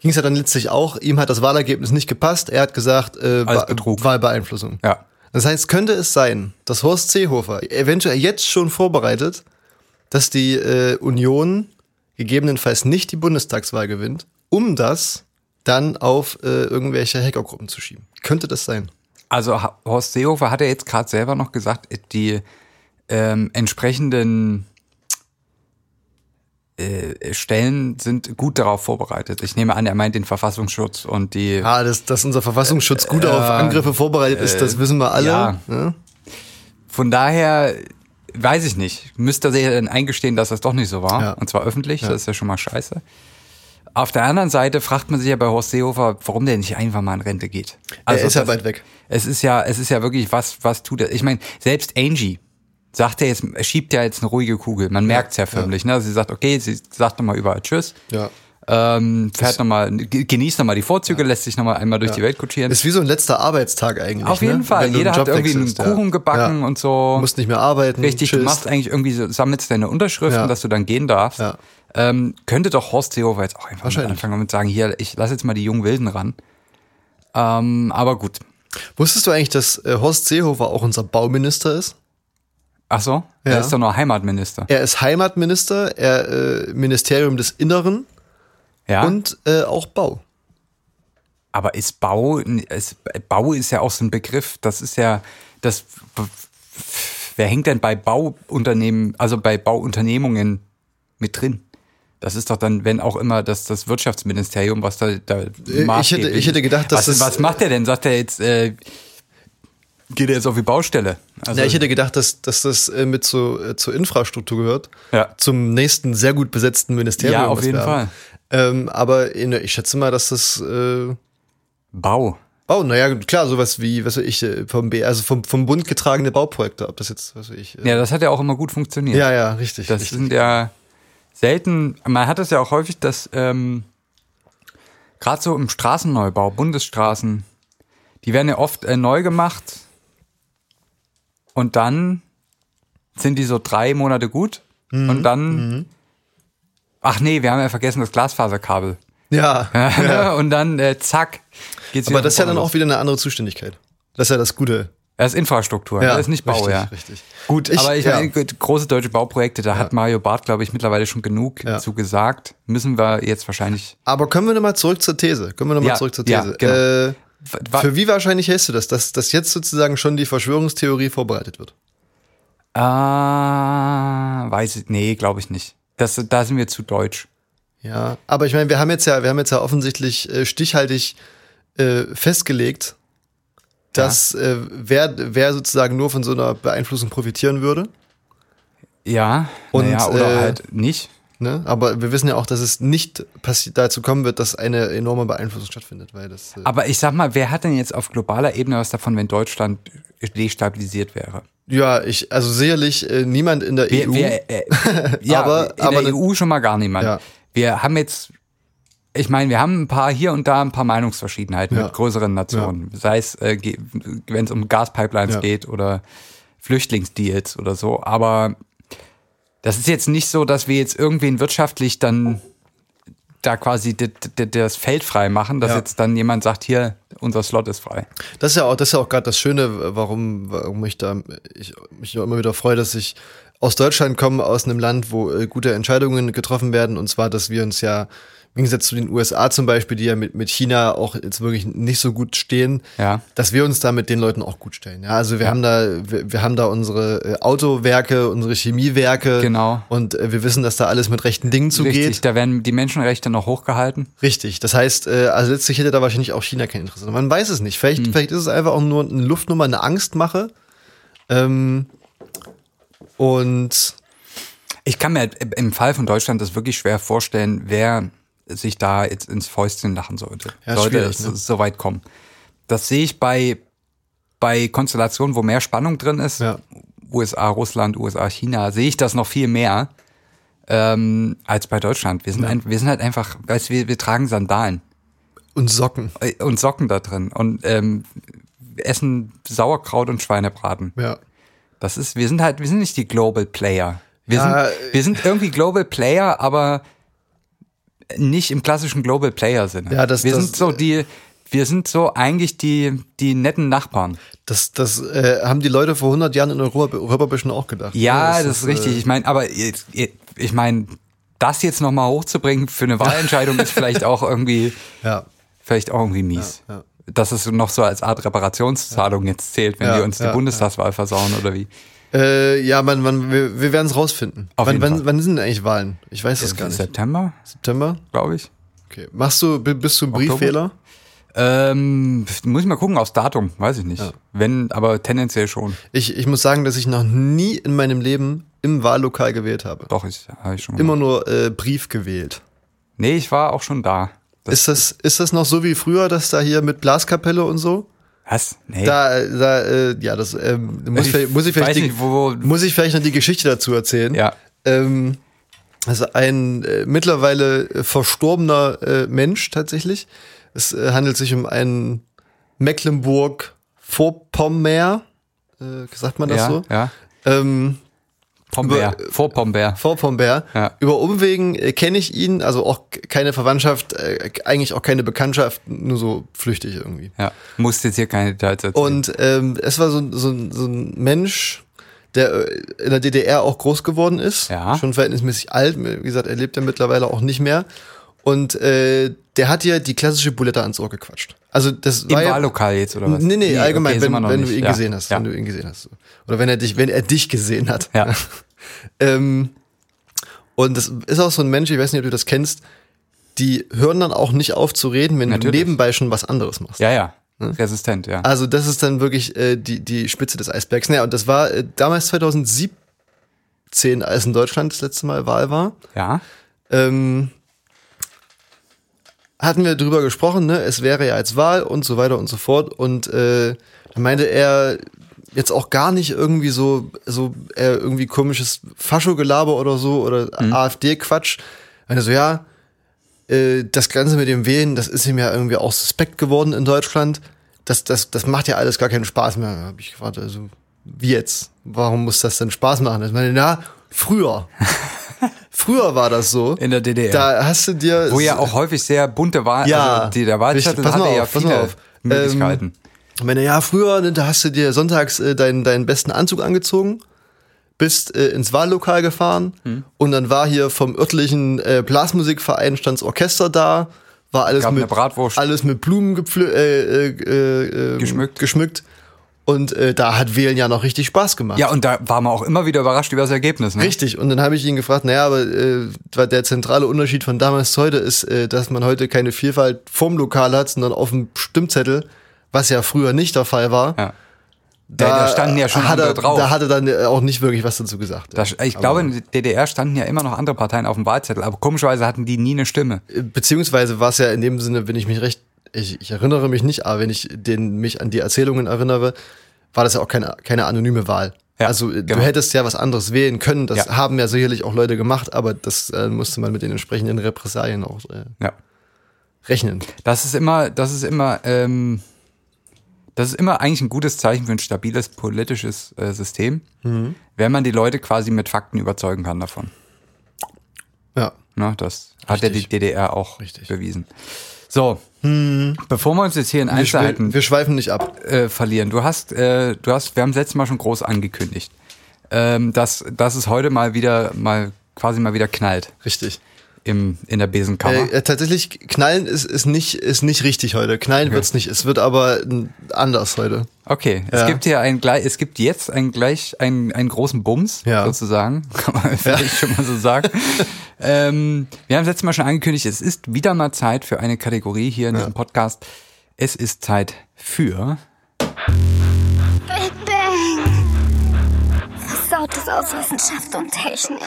ging es ja dann letztlich auch, ihm hat das Wahlergebnis nicht gepasst, er hat gesagt, äh. Wahlbeeinflussung. Ja. Das heißt, könnte es sein, dass Horst Seehofer eventuell jetzt schon vorbereitet, dass die äh, Union gegebenenfalls nicht die Bundestagswahl gewinnt, um das dann auf äh, irgendwelche Hackergruppen zu schieben. Könnte das sein? Also Horst Seehofer hat ja jetzt gerade selber noch gesagt, die ähm, entsprechenden äh, Stellen sind gut darauf vorbereitet. Ich nehme an, er meint den Verfassungsschutz und die Ah, dass, dass unser Verfassungsschutz gut auf Angriffe vorbereitet ist, das wissen wir alle. ja. ne? Von daher weiß ich nicht. Müsste er dann eingestehen, dass das doch nicht so war. Ja. Und zwar öffentlich. Das ist ja schon mal scheiße. Auf der anderen Seite fragt man sich ja bei Horst Seehofer, warum der nicht einfach mal in Rente geht. er ist ja weit weg. Es ist ja, es ist ja wirklich, was, was tut er? Ich meine, selbst Angie sagt er jetzt, er schiebt ja jetzt eine ruhige Kugel. Man merkt's ja förmlich, ne? Sie sagt, okay, sie sagt nochmal überall Tschüss. Ja. Ähm, fährt nochmal, genießt nochmal die Vorzüge, lässt sich nochmal einmal durch die Welt kutschieren. Ist wie so ein letzter Arbeitstag eigentlich. Auf jeden ne? Fall. Du Jeder hat irgendwie einen Kuchen ja. gebacken ja. und so. Du musst nicht mehr arbeiten. Richtig, du chillst. machst eigentlich irgendwie so, sammelst deine Unterschriften, Ja. dass du dann gehen darfst. Ja. Ähm, könnte doch Horst Seehofer jetzt auch einfach Wahrscheinlich. anfangen und mit sagen, hier, ich lass jetzt mal die jungen Wilden ran. Ähm, aber gut. Wusstest du eigentlich, dass äh, Horst Seehofer auch unser Bauminister ist? Ach so, Ja. er ist doch nur Heimatminister. Er ist Heimatminister, er äh, Ministerium des Inneren Ja. und äh, auch Bau. Aber ist Bau, ist, Bau ist ja auch so ein Begriff, das ist ja, das, wer hängt denn bei Bauunternehmen, also bei Bauunternehmungen mit drin? Das ist doch dann, wenn auch immer das, das Wirtschaftsministerium, was da, da ich hätte- ich hätte gedacht, dass was, das- was macht der denn? Sagt er jetzt, äh, geht er jetzt auf die Baustelle? Also, ja, ich hätte gedacht, dass, dass das äh, mit zu, äh, zur Infrastruktur gehört. Ja. Zum nächsten sehr gut besetzten Ministerium. Ja, auf jeden haben. Ähm, aber in, ich schätze mal, dass das. Äh, Bau. oh, naja, klar, sowas wie, was weiß ich, äh, vom B, also vom, vom Bund getragene Bauprojekte, ob das jetzt, was weiß ich. Äh, Ja, das hat ja auch immer gut funktioniert. ja, ja, richtig. Das richtig. sind ja selten, man hat es ja auch häufig, dass ähm, gerade so im Straßenneubau, Bundesstraßen, die werden ja oft äh, neu gemacht und dann sind die so drei Monate gut Mhm. und dann, ach nee, wir haben ja vergessen das Glasfaserkabel. ja. und dann äh, zack, geht's Aber das ist ja dann auch wieder eine andere Zuständigkeit. Das ist ja das Gute. Das ist Infrastruktur, das ist nicht Bau, richtig, ja. Richtig. Gut, Ich- aber ich ja. meine, große deutsche Bauprojekte, da hat Mario Barth, glaube ich, mittlerweile schon genug Ja. zu gesagt. Müssen wir jetzt wahrscheinlich. Aber kommen wir nochmal zurück zur These. Kommen wir nochmal Ja, zurück zur ja, These. genau. äh, für wie wahrscheinlich hältst du das, dass, dass jetzt sozusagen schon die Verschwörungstheorie vorbereitet wird? Ah, weiß ich, nee, glaube ich nicht. Das, da sind wir zu deutsch. Ja, aber ich meine, wir haben jetzt ja, wir haben jetzt ja offensichtlich äh, stichhaltig äh, festgelegt, dass äh, wer, wer sozusagen nur von so einer Beeinflussung profitieren würde. Ja, Und, naja, oder äh, halt nicht. Ne? Aber wir wissen ja auch, dass es nicht dazu kommen wird, dass eine enorme Beeinflussung stattfindet, weil das. Äh, Aber ich sag mal, wer hat denn jetzt auf globaler Ebene was davon, wenn Deutschland destabilisiert wäre? ja, ich, also sicherlich äh, niemand in der Wer, EU. wer, äh, ja, Aber- in aber der ne- EU schon mal gar niemand. Ja. Wir haben jetzt, ich meine, wir haben ein paar hier und da ein paar Meinungsverschiedenheiten Ja. mit größeren Nationen. Sei es, äh, wenn es um Gaspipelines Ja. geht oder Flüchtlingsdeals oder so. Aber das ist jetzt nicht so, dass wir jetzt irgendwen wirtschaftlich dann da quasi das Feld frei machen, dass Ja. jetzt dann jemand sagt, hier, unser Slot ist frei. Das ist ja auch, das ist ja auch gerade das Schöne, warum, warum ich da ich mich immer wieder freue, dass ich aus Deutschland komme, aus einem Land, wo äh, gute Entscheidungen getroffen werden. Und zwar, dass wir uns ja im Gegensatz zu den USA zum Beispiel, die ja mit, mit China auch jetzt wirklich nicht so gut stehen, Ja. dass wir uns da mit den Leuten auch gut stellen. Ja, also wir haben da, wir, wir haben da unsere äh, Autowerke, unsere Chemiewerke. Genau. Und äh, wir wissen, dass da alles mit rechten Dingen zugeht. Richtig, da werden die Menschenrechte noch hochgehalten. Richtig. Das heißt, äh, also letztlich hätte da wahrscheinlich auch China kein Interesse. Man weiß es nicht. Vielleicht, vielleicht ist es einfach auch nur eine Luftnummer, eine Angstmache. Ähm, und Ich kann mir im Fall von Deutschland das wirklich schwer vorstellen, wer sich da jetzt ins Fäustchen lachen sollte. Ja, sollte es ne? so weit kommen. Das sehe ich bei, bei Konstellationen, wo mehr Spannung drin ist. Ja. USA, Russland, USA, China, sehe ich das noch viel mehr ähm, als bei Deutschland. Wir sind, ein, wir sind halt einfach, weißt, wir, wir tragen Sandalen und Socken. äh, und Socken da drin und ähm, essen Sauerkraut und Schweinebraten. Ja. Das ist, wir sind halt, wir sind nicht die Global Player. Wir, Ja, sind, wir sind irgendwie Global Player, aber nicht im klassischen Global Player Sinne. Ja, das- wir das- sind so die, wir sind so eigentlich die, die netten Nachbarn. Das, das äh, haben die Leute vor 100 Jahren in Europa, Europa bestimmt auch gedacht. Ja, ne? das, ist richtig. Ich meine, aber ich meine, das jetzt nochmal hochzubringen für eine Wahlentscheidung ist vielleicht auch irgendwie, Äh, ja. vielleicht auch irgendwie mies. Ja, ja. Dass es noch so als Art Reparationszahlung jetzt zählt, wenn Ja, die uns die Bundestagswahl versauen oder wie. Äh, ja, man, man, wir, wir werden es rausfinden. Auf wann, jeden wann, Fall. wann sind denn eigentlich Wahlen? Ich weiß es gar nicht. September, September? glaube ich. Okay. Machst du, bi- bist du ein Briefwähler? Ähm, muss ich mal gucken aufs Datum, weiß ich nicht. Ja. Wenn, aber tendenziell schon. Ich, ich muss sagen, dass ich noch nie in meinem Leben im Wahllokal gewählt habe. Doch, ich habe ich schon. Immer nur äh, Brief gewählt. Nee, ich war auch schon da. Das, Ist das, ist das noch so wie früher, dass da hier mit Blaskapelle und so? Was? Nee. Da, da, äh, ja, das ähm, muss, ich, Ich vielleicht- muss ich vielleicht die, nicht, wo- wo- muss ich vielleicht noch die Geschichte dazu erzählen. ja. Ähm, also ein äh, mittlerweile verstorbener äh, Mensch tatsächlich. Es äh, handelt sich um einen Mecklenburg-Vorpommern. Äh, sagt man das ja, so? ja. Ähm, Pombeer, vor Pombeer. Vorpommern. Ja. Über Umwegen äh, kenne ich ihn, also auch keine Verwandtschaft, äh, eigentlich auch keine Bekanntschaft, nur so flüchtig irgendwie. Ja. Musst jetzt hier keine Details erzählen. Und ähm, es war so, ein- so, so ein Mensch, der äh, in der DDR auch groß geworden ist. Ja. Schon verhältnismäßig alt. Wie gesagt, er lebt ja mittlerweile auch nicht mehr. Und äh, der hat dir die klassische Bulette ans Ohr gequatscht. Also das Im war ja, Wahllokal jetzt, oder was? Nee, nee, allgemein, okay, wenn, wenn du ihn ja. gesehen hast. Ja. Wenn du ihn gesehen hast. Oder wenn er dich, wenn er dich gesehen hat. Ja. ähm, und das ist auch so ein Mensch, ich weiß nicht, ob du das kennst, die hören dann auch nicht auf zu reden, wenn Natürlich. du nebenbei schon was anderes machst. ja, ja. Resistent, ja. Also das ist dann wirklich äh, die, die Spitze des Eisbergs. Naja, und das war äh, damals 2017, als in Deutschland das letzte Mal Wahl war. Ja. Ähm, hatten wir drüber gesprochen, ne? Es wäre ja als Wahl und so weiter und so fort. Und äh, da meinte er jetzt auch gar nicht irgendwie so, so äh, irgendwie komisches Fascho-Gelaber oder so oder AfD-Quatsch. Meinte so, ja, äh, das Ganze mit dem Wählen, das ist ihm ja irgendwie auch suspekt geworden in Deutschland. Das, das, das macht ja alles gar keinen Spaß mehr. Da hab ich gefragt, also wie jetzt? Warum muss das denn Spaß machen? Ich meine, na, früher. früher war das so. In der DDR. Da hast du dir. Wo ja auch häufig sehr bunte Wahl, Ja, also die, der Wahlzettel hatte ja auf, mal viele auf. Möglichkeiten. Ich meine, ja, früher, ne, da hast du dir sonntags äh, deinen, deinen besten Anzug angezogen, bist äh, ins Wahllokal gefahren Hm. und dann war hier vom örtlichen äh, Blasmusikverein stands Orchester da, war alles mit alles mit Blumen gepflü- äh, äh, äh, Geschmückt. geschmückt. Und äh, da hat Wählen ja noch richtig Spaß gemacht. Ja, und da war man auch immer wieder überrascht über das Ergebnis. Ne? Richtig, und dann habe ich ihn gefragt, naja, aber äh, der zentrale Unterschied von damals zu heute ist, äh, dass man heute keine Vielfalt vorm Lokal hat, sondern auf dem Stimmzettel, was ja früher nicht der Fall war. Ja. Da, da standen ja schon hat er, andere drauf. Da hat er dann auch nicht wirklich was dazu gesagt. Da, ich glaube, in der DDR standen ja immer noch andere Parteien auf dem Wahlzettel, aber komischerweise hatten die nie eine Stimme. Beziehungsweise war es ja in dem Sinne, wenn ich mich recht, ich, ich erinnere mich nicht, aber wenn ich den, mich an die Erzählungen erinnere, war das ja auch keine, keine anonyme Wahl. Ja, also genau. du hättest ja was anderes wählen können, das Ja. haben ja sicherlich auch Leute gemacht, aber das äh, musste man mit den entsprechenden Repressalien auch äh, Ja. rechnen. Das ist immer, das ist immer, ähm, das ist immer eigentlich ein gutes Zeichen für ein stabiles politisches äh, System, Mhm. wenn man die Leute quasi mit Fakten überzeugen kann davon. Ja. Ne, das hat ja die Richtig. DDR auch Richtig. bewiesen. So, Bevor wir uns jetzt hier in Wir, Einzelheiten schwe- wir schweifen nicht ab. äh, verlieren, du hast, äh, du hast, wir haben das letzte Mal schon groß angekündigt, ähm, dass, dass es heute mal wieder, mal quasi mal wieder knallt Richtig. Im, in der Besenkammer. Äh, tatsächlich, knallen ist, ist, nicht, ist nicht richtig heute. Knallen wird's nicht. Es wird aber anders heute. Okay, es Ja. gibt hier ein gleich, es gibt jetzt ein gleich einen, einen großen Bums Ja. sozusagen, kann man vielleicht schon mal so sagen. ähm, wir haben es letztes Mal schon angekündigt, es ist wieder mal Zeit für eine Kategorie hier in diesem Podcast. Es ist Zeit für Big Bang. Versautes aus Wissenschaft und Technik.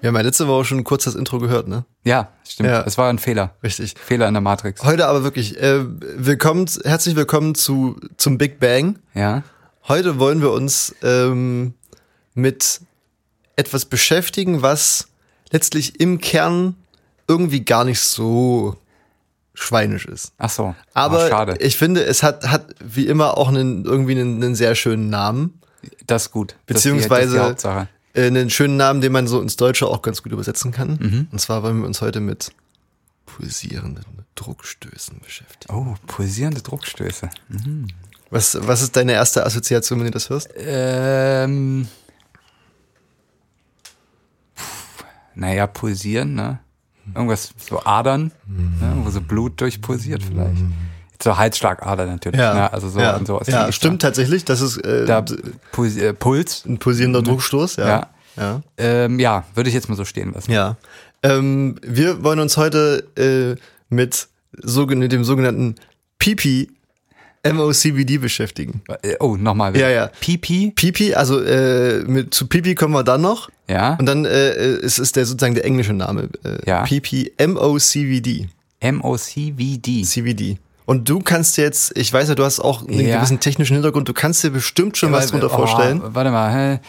Wir haben ja letzte Woche schon kurz das Intro gehört, ne? ja, stimmt, Ja. es war ein Fehler, Richtig. Fehler in der Matrix. Heute aber wirklich, äh, willkommen, herzlich willkommen zu, zum Big Bang. Ja, Heute wollen wir uns ähm, mit etwas beschäftigen, was letztlich im Kern irgendwie gar nicht so schweinisch ist. ach so, Aber oh, schade, ich finde, es hat, hat wie immer auch einen, irgendwie einen, einen sehr schönen Namen. das ist gut, Das ist die- das ist äh, einen schönen Namen, den man so ins Deutsche auch ganz gut übersetzen kann. Mhm. Und zwar wollen wir uns heute mit pulsierenden Druckstößen beschäftigen. Oh, pulsierende Druckstöße. Was, was ist deine erste Assoziation, wenn du das hörst? Ähm, naja, pulsieren, ne? Irgendwas, so Adern, ne? wo so Blut durchpulsiert vielleicht. So Halsschlagader natürlich, ne? also so ja, und sowas. ja stimmt tatsächlich. Das ist äh, Da Puls, äh, Puls, ein pulsierender Druckstoß. Ja. Ja. ja. ähm, ja, würde ich jetzt mal so stehen lassen. Ja. Ähm, wir wollen uns heute äh, mit, sogen- mit dem sogenannten PP MOCVD beschäftigen. Äh, Oh, nochmal. Ja, ja. Pipi, PP, also äh, mit, zu PP kommen wir dann noch. ja. Und dann äh, es ist der sozusagen der englische Name. Äh, Ja. PP MOCVD. M-O-C-V-D. CVD. Und du kannst jetzt, ich weiß ja, du hast auch einen Ja. gewissen technischen Hintergrund, du kannst dir bestimmt schon was drunter Oh, vorstellen. Warte mal, hä?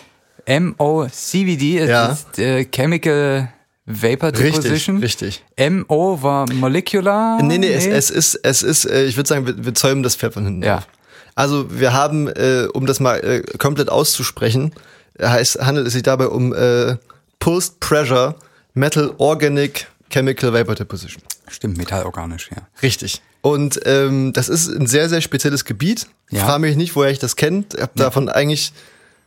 M-O-C-V-D ist, Ja. ist äh, Chemical Vapor Richtig, Deposition. richtig. M-O war Molecular. Nee, nee, es, es ist, es ist, äh, ich würde sagen, wir, wir zäumen das Pferd von hinten Ja. auf. Also wir haben, äh, um das mal äh, komplett auszusprechen, heißt, handelt es sich dabei um äh, Pulsed Pressure Metal Organic Chemical Vapor Deposition. Stimmt, metallorganisch, ja. Richtig. Und ähm, das ist ein sehr, sehr spezielles Gebiet. Ja. Frage mich nicht, woher ich das kenne. Hab davon eigentlich,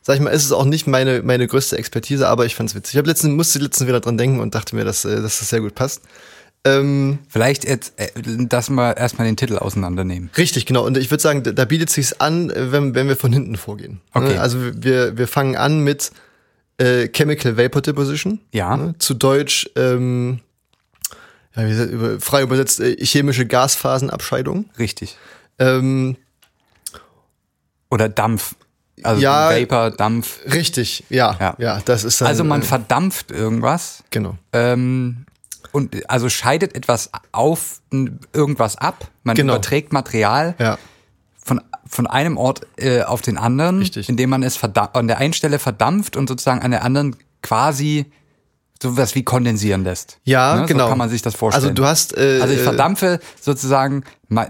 sag ich mal, ist es auch nicht meine, meine größte Expertise, aber ich fand's witzig. Ich hab letztens, musste letztens wieder dran denken und dachte mir, dass, äh, dass das sehr gut passt. Ähm, Vielleicht jetzt, äh, dass wir erstmal den Titel auseinandernehmen. richtig, genau. Und ich würde sagen, da, da bietet sich's an, wenn, wenn wir von hinten vorgehen. Okay. Ne? Also wir, wir fangen an mit äh, Chemical Vapor Deposition. Ja. Ne? Zu Deutsch, ähm, ja, wie frei übersetzt, äh, chemische Gasphasenabscheidung. Richtig. Ähm, Oder Dampf. Also Ja. Vapor, Dampf. Richtig, ja, Ja. ja, das ist dann, Also man äh, verdampft irgendwas. genau, Ähm, und also scheidet etwas auf irgendwas ab. Man Genau. überträgt Material ja, von, von einem Ort äh, auf den anderen, Richtig. indem man es an der einen Stelle verdampft und sozusagen an der anderen quasi sowas wie kondensieren lässt. ja, Ne? genau. So kann man sich das vorstellen. Also du hast, äh, Also ich äh, verdampfe sozusagen,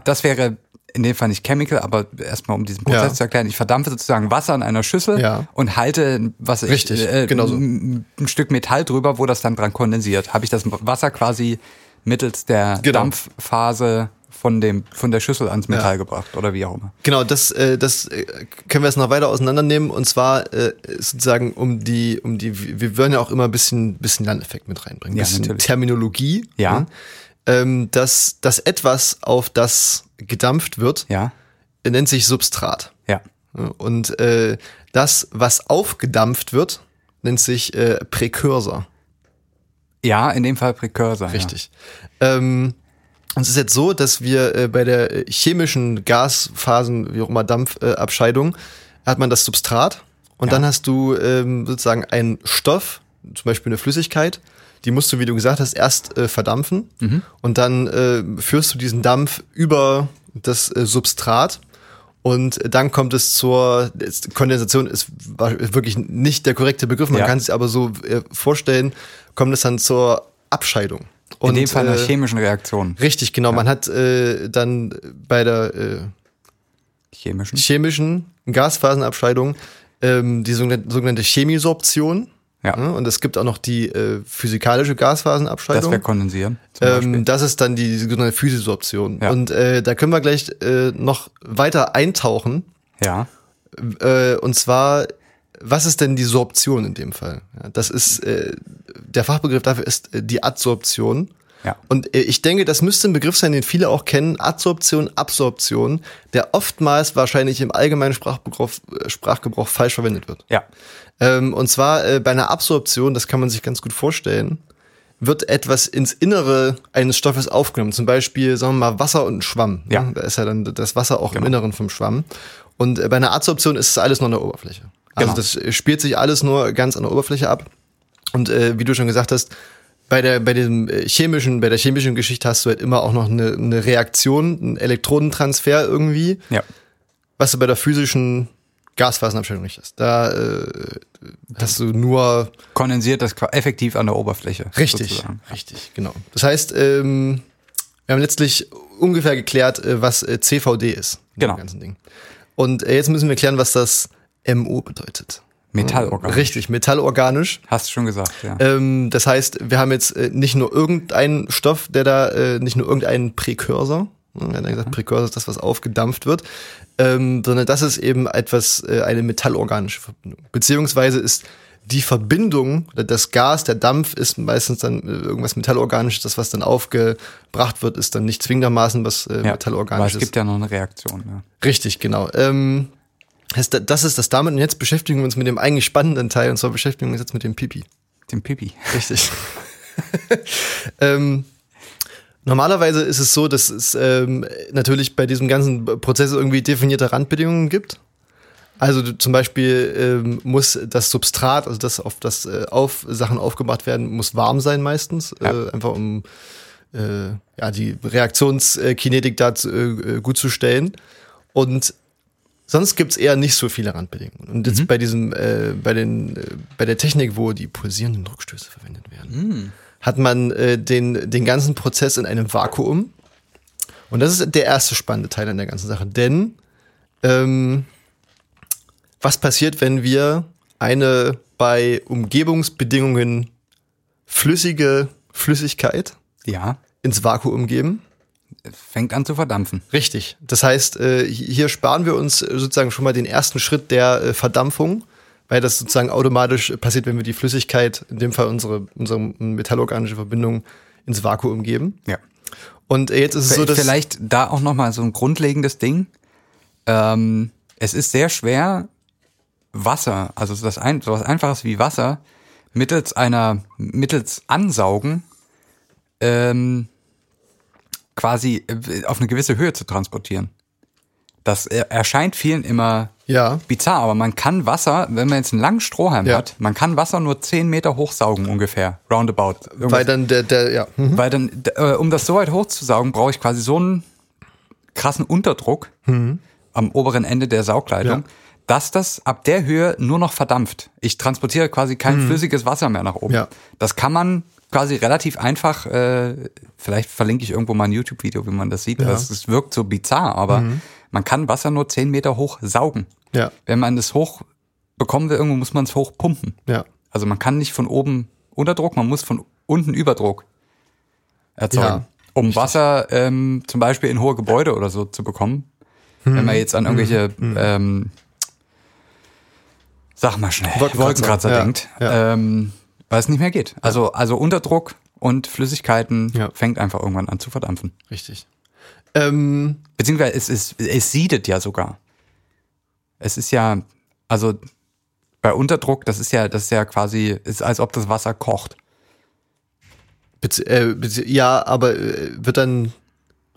das wäre in dem Fall nicht Chemical, aber erstmal um diesen Prozess Ja. zu erklären, ich verdampfe sozusagen Wasser in einer Schüssel Ja. und halte was Richtig, ich, äh, genau so. ein, ein Stück Metall drüber, wo das dann dran kondensiert. Habe ich das Wasser quasi mittels der Genau. Dampfphase von dem von der Schüssel ans Metall gebracht oder wie auch immer. Genau, das, äh, das äh, können wir jetzt noch weiter auseinandernehmen und zwar äh, sozusagen um die, um die, wir wollen ja auch immer ein bisschen, bisschen Lerneffekt mit reinbringen, ein Ja, bisschen natürlich. Terminologie, Ja. ne? ähm, dass das etwas, auf das gedampft wird, Ja, nennt sich Substrat. ja, Ja, Und äh, das, was aufgedampft wird, nennt sich äh, Präkursor. ja, in dem Fall Präkursor. Richtig. Ähm, und es ist jetzt so, dass wir äh, bei der äh, chemischen Gasphasen, wie auch immer Dampfabscheidung, hat man das Substrat und Ja. dann hast du ähm, sozusagen einen Stoff, zum Beispiel eine Flüssigkeit, die musst du, wie du gesagt hast, erst äh, verdampfen Mhm. und dann äh, führst du diesen Dampf über das äh, Substrat und dann kommt es zur Kondensation ist wirklich nicht der korrekte Begriff, man Ja. kann es aber so äh, vorstellen, kommt es dann zur Abscheidung. Ja. In dem Fall einer äh, chemischen Reaktion. Richtig, genau. Man hat äh, dann bei der äh, Chemischen. chemischen Gasphasenabscheidung ähm, die sogenannte, sogenannte Chemisorption. Ja. Und es gibt auch noch die äh, physikalische Gasphasenabscheidung. Das wäre kondensieren. Ähm, das ist dann die sogenannte Physisorption. Ja. Und äh, da können wir gleich äh, noch weiter eintauchen. ja. Äh, und zwar, was ist denn die Sorption in dem Fall? Das ist, äh, der Fachbegriff dafür ist äh, die Adsorption. Ja. Und äh, ich denke, das müsste ein Begriff sein, den viele auch kennen, Adsorption, Absorption, der oftmals wahrscheinlich im allgemeinen Sprachgebrauch, äh, Sprachgebrauch falsch verwendet wird. Ja. Ähm, und zwar äh, bei einer Absorption, das kann man sich ganz gut vorstellen, wird etwas ins Innere eines Stoffes aufgenommen. Zum Beispiel, sagen wir mal, Wasser und Schwamm. Ja. Da ist ja dann das Wasser auch Genau. im Inneren vom Schwamm. Und bei einer Adsorption ist es alles nur an der Oberfläche. Also Genau. das äh, spielt sich alles nur ganz an der Oberfläche ab. Und äh, wie du schon gesagt hast, bei der, bei dem äh, chemischen, bei der chemischen Geschichte hast du halt immer auch noch eine, eine Reaktion, einen Elektronentransfer irgendwie Ja. was du bei der physischen Gasphasenabscheidung nicht hast. Da äh, hast du nur Kondensiert das effektiv an der Oberfläche. richtig, sozusagen. richtig, genau. Das heißt, ähm, wir haben letztlich ungefähr geklärt, äh, was CVD ist. Genau. Ganzen Ding. Und jetzt müssen wir klären, was das MO bedeutet. Metallorganisch. Richtig, metallorganisch. Hast du schon gesagt, ja. Ähm, das heißt, wir haben jetzt äh, nicht nur irgendeinen Stoff, der da, äh, nicht nur irgendeinen Präkursor, ne, er hat ja gesagt, Präkursor ist das, was aufgedampft wird, ähm, sondern das ist eben etwas, äh, eine metallorganische Verbindung. Beziehungsweise ist die Verbindung, das Gas, der Dampf ist meistens dann äh, irgendwas metallorganisches, das, was dann aufgebracht wird, ist dann nicht zwingendermaßen was äh, ja. Aber metallorganisches. es gibt ja noch eine Reaktion. Ja. Richtig, genau. Ähm, das ist das damit und jetzt beschäftigen wir uns mit dem eigentlich spannenden Teil und zwar beschäftigen wir uns jetzt mit dem Pipi. Den Pipi. Richtig. ähm, normalerweise ist es so, dass es ähm, natürlich bei diesem ganzen Prozess irgendwie definierte Randbedingungen gibt. Also du, zum Beispiel ähm, muss das Substrat, also das auf das äh, auf Sachen aufgebracht werden, muss warm sein meistens, Ja. äh, einfach um äh, ja die Reaktionskinetik da zu, äh, gut zu stellen. Und sonst gibt's eher nicht so viele Randbedingungen. Und jetzt bei diesem, äh, bei den, äh, bei der Technik, wo die pulsierenden Druckstöße verwendet werden, hat man äh, den, den ganzen Prozess in einem Vakuum. Und das ist der erste spannende Teil an der ganzen Sache. Denn ähm, was passiert, wenn wir eine bei Umgebungsbedingungen flüssige Flüssigkeit Ja. ins Vakuum geben? Fängt an zu verdampfen. Richtig. Das heißt, äh, hier sparen wir uns sozusagen schon mal den ersten Schritt der äh, Verdampfung, weil das sozusagen automatisch passiert, wenn wir die Flüssigkeit, in dem Fall unsere, unsere metallorganische Verbindung, ins Vakuum geben. Ja. Und äh, jetzt ist es so, dass Vielleicht da auch nochmal so ein grundlegendes Ding. Ähm, es ist sehr schwer, Wasser, also das ein, so was Einfaches wie Wasser, mittels einer, mittels Ansaugen, ähm, quasi äh, auf eine gewisse Höhe zu transportieren. Das äh, erscheint vielen immer ja, bizarr, aber man kann Wasser, wenn man jetzt einen langen Strohhalm Ja. hat, man kann Wasser nur 10 Meter hochsaugen ungefähr, roundabout. Irgendwas weil dann der, der, ja, mhm. weil dann, äh, um das so weit hochzusaugen, brauche ich quasi so einen krassen Unterdruck am oberen Ende der Saugleitung, Mhm. Ja. dass das ab der Höhe nur noch verdampft. Ich transportiere quasi kein flüssiges Wasser mehr nach oben. Mhm. Das kann man quasi relativ einfach, äh, vielleicht verlinke ich irgendwo mal ein YouTube-Video, wie man das sieht. Ja. Mhm. Es, es wirkt so bizarr, aber man kann Wasser nur 10 Meter hoch saugen. ja, Wenn man das hoch bekommen will, irgendwo muss man es hoch pumpen. ja, Also man kann nicht von oben Unterdruck, man muss von unten Überdruck erzeugen. Ja, um Wasser ähm, zum Beispiel in hohe Gebäude oder so zu bekommen. Hm. Wenn man jetzt an irgendwelche, ähm, sag mal schnell, Wolkenkratzer, Wolkenkratzer ja, denkt, ja. Ähm, weil es nicht mehr geht. Also, also Unterdruck und Flüssigkeiten Ja. fängt einfach irgendwann an zu verdampfen. richtig. Ähm, Beziehungsweise es, ist, es siedet ja sogar. Es ist ja, also bei Unterdruck, das ist ja, das ist ja quasi, ist als ob das Wasser kocht. äh, ja, aber äh, wird dann,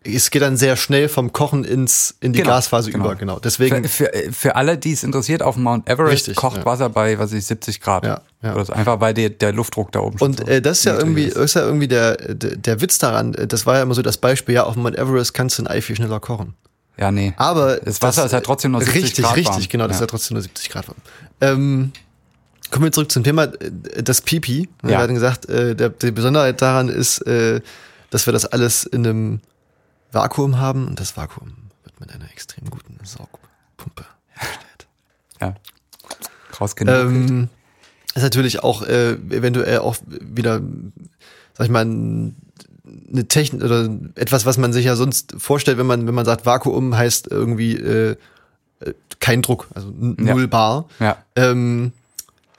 es geht dann sehr schnell vom Kochen ins, in die Genau, Gasphase genau. über, genau. Deswegen, Für, für, für alle, die es interessiert, auf Mount Everest Richtig, kocht ja. Wasser bei, was weiß ich, 70 Grad. Ja, ja. Oder. Einfach weil der, der Luftdruck da oben Und äh, das ist ja irgendwie, ist. ist ja irgendwie der, der, der Witz daran. äh, Das war ja immer so das Beispiel, ja, auf Mount Everest kannst du ein Ei viel schneller kochen. Ja, nee. Aber Das Wasser ist ja trotzdem nur 70 richtig, Grad Richtig, warm. genau, das Ja. ist ja trotzdem nur 70 Grad warm. Ähm, kommen wir zurück zum Thema, äh, das Pipi. Wir Ja. hatten gesagt, äh, der, die Besonderheit daran ist, äh, dass wir das alles in einem Vakuum haben und das Vakuum wird mit einer extrem guten Saugpumpe hergestellt. Ja. Rausgenommen. Ähm, ist natürlich auch äh, eventuell auch wieder, sag ich mal, ein- eine Technik oder etwas, was man sich ja sonst vorstellt, wenn man, wenn man sagt, Vakuum heißt irgendwie äh, äh, kein Druck, also n- Ja. null Bar. Ja. Ähm,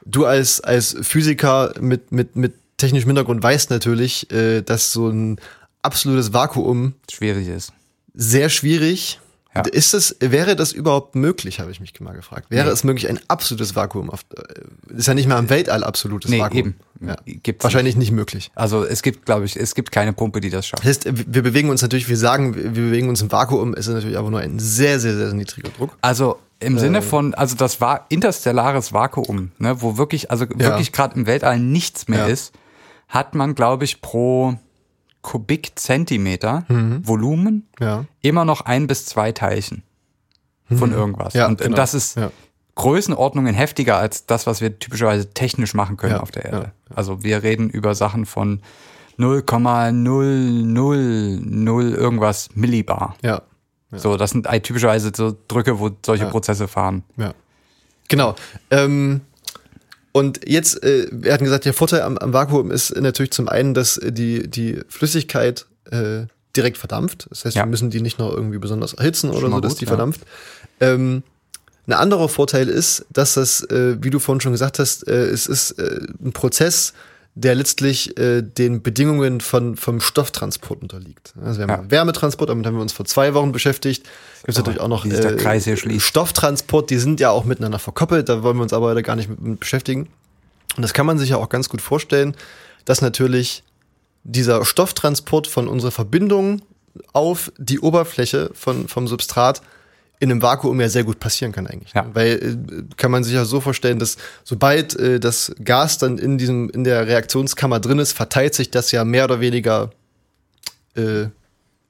du als, als Physiker mit, mit, mit technischem Hintergrund weißt natürlich, äh, dass so ein absolutes Vakuum Schwierig ist. sehr schwierig. Ja. Ist es, wäre das überhaupt möglich, habe ich mich mal gefragt. Wäre Nee. es möglich, ein absolutes Vakuum auf, äh, ist ja nicht mal im Weltall absolutes Nee, Vakuum. eben. Ja. Gibt's Wahrscheinlich nicht möglich. Also es gibt, glaube ich, es gibt keine Pumpe, die das schafft. Das heißt, wir bewegen uns natürlich, wir sagen, wir bewegen uns im Vakuum, es ist natürlich aber nur ein sehr, sehr, sehr niedriger Druck. Also Äh. im Sinne von, also das war interstellares Vakuum, ne, wo wirklich, also wirklich gerade im Weltall nichts mehr Ja. ist, hat man, glaube ich, pro Kubikzentimeter Volumen Mhm. Ja. immer noch ein bis zwei Teilchen von irgendwas. Mhm. Ja, und genau. das ist Ja. Größenordnungen heftiger als das, was wir typischerweise technisch machen können auf der Erde. Also wir reden über Sachen von 0,000 irgendwas Millibar. Ja. So, das sind typischerweise so Drücke, wo solche. Prozesse fahren. Ja. Genau. Ähm, und jetzt, äh, wir hatten gesagt, der Vorteil am, am Vakuum ist natürlich zum einen, dass die, die Flüssigkeit äh, direkt verdampft. Das heißt, Ja. wir müssen die nicht noch irgendwie besonders erhitzen oder so, dass gut, die ja. verdampft. Ähm, ein anderer Vorteil ist, dass das, äh, wie du vorhin schon gesagt hast, äh, es ist äh, ein Prozess, der letztlich äh, den Bedingungen von, vom Stofftransport unterliegt. Also wir haben Ja. Wärmetransport, damit haben wir uns vor zwei Wochen beschäftigt. Gibt natürlich auch noch schließt. Stofftransport, die sind ja auch miteinander verkoppelt, da wollen wir uns aber gar nicht mit, mit beschäftigen. Und das kann man sich ja auch ganz gut vorstellen, dass natürlich dieser Stofftransport von unserer Verbindung auf die Oberfläche von, vom Substrat in einem Vakuum ja sehr gut passieren kann eigentlich. Ja. ne? Weil äh, kann man sich ja so vorstellen, dass sobald äh, das Gas dann in diesem in der Reaktionskammer drin ist, verteilt sich das ja mehr oder weniger äh,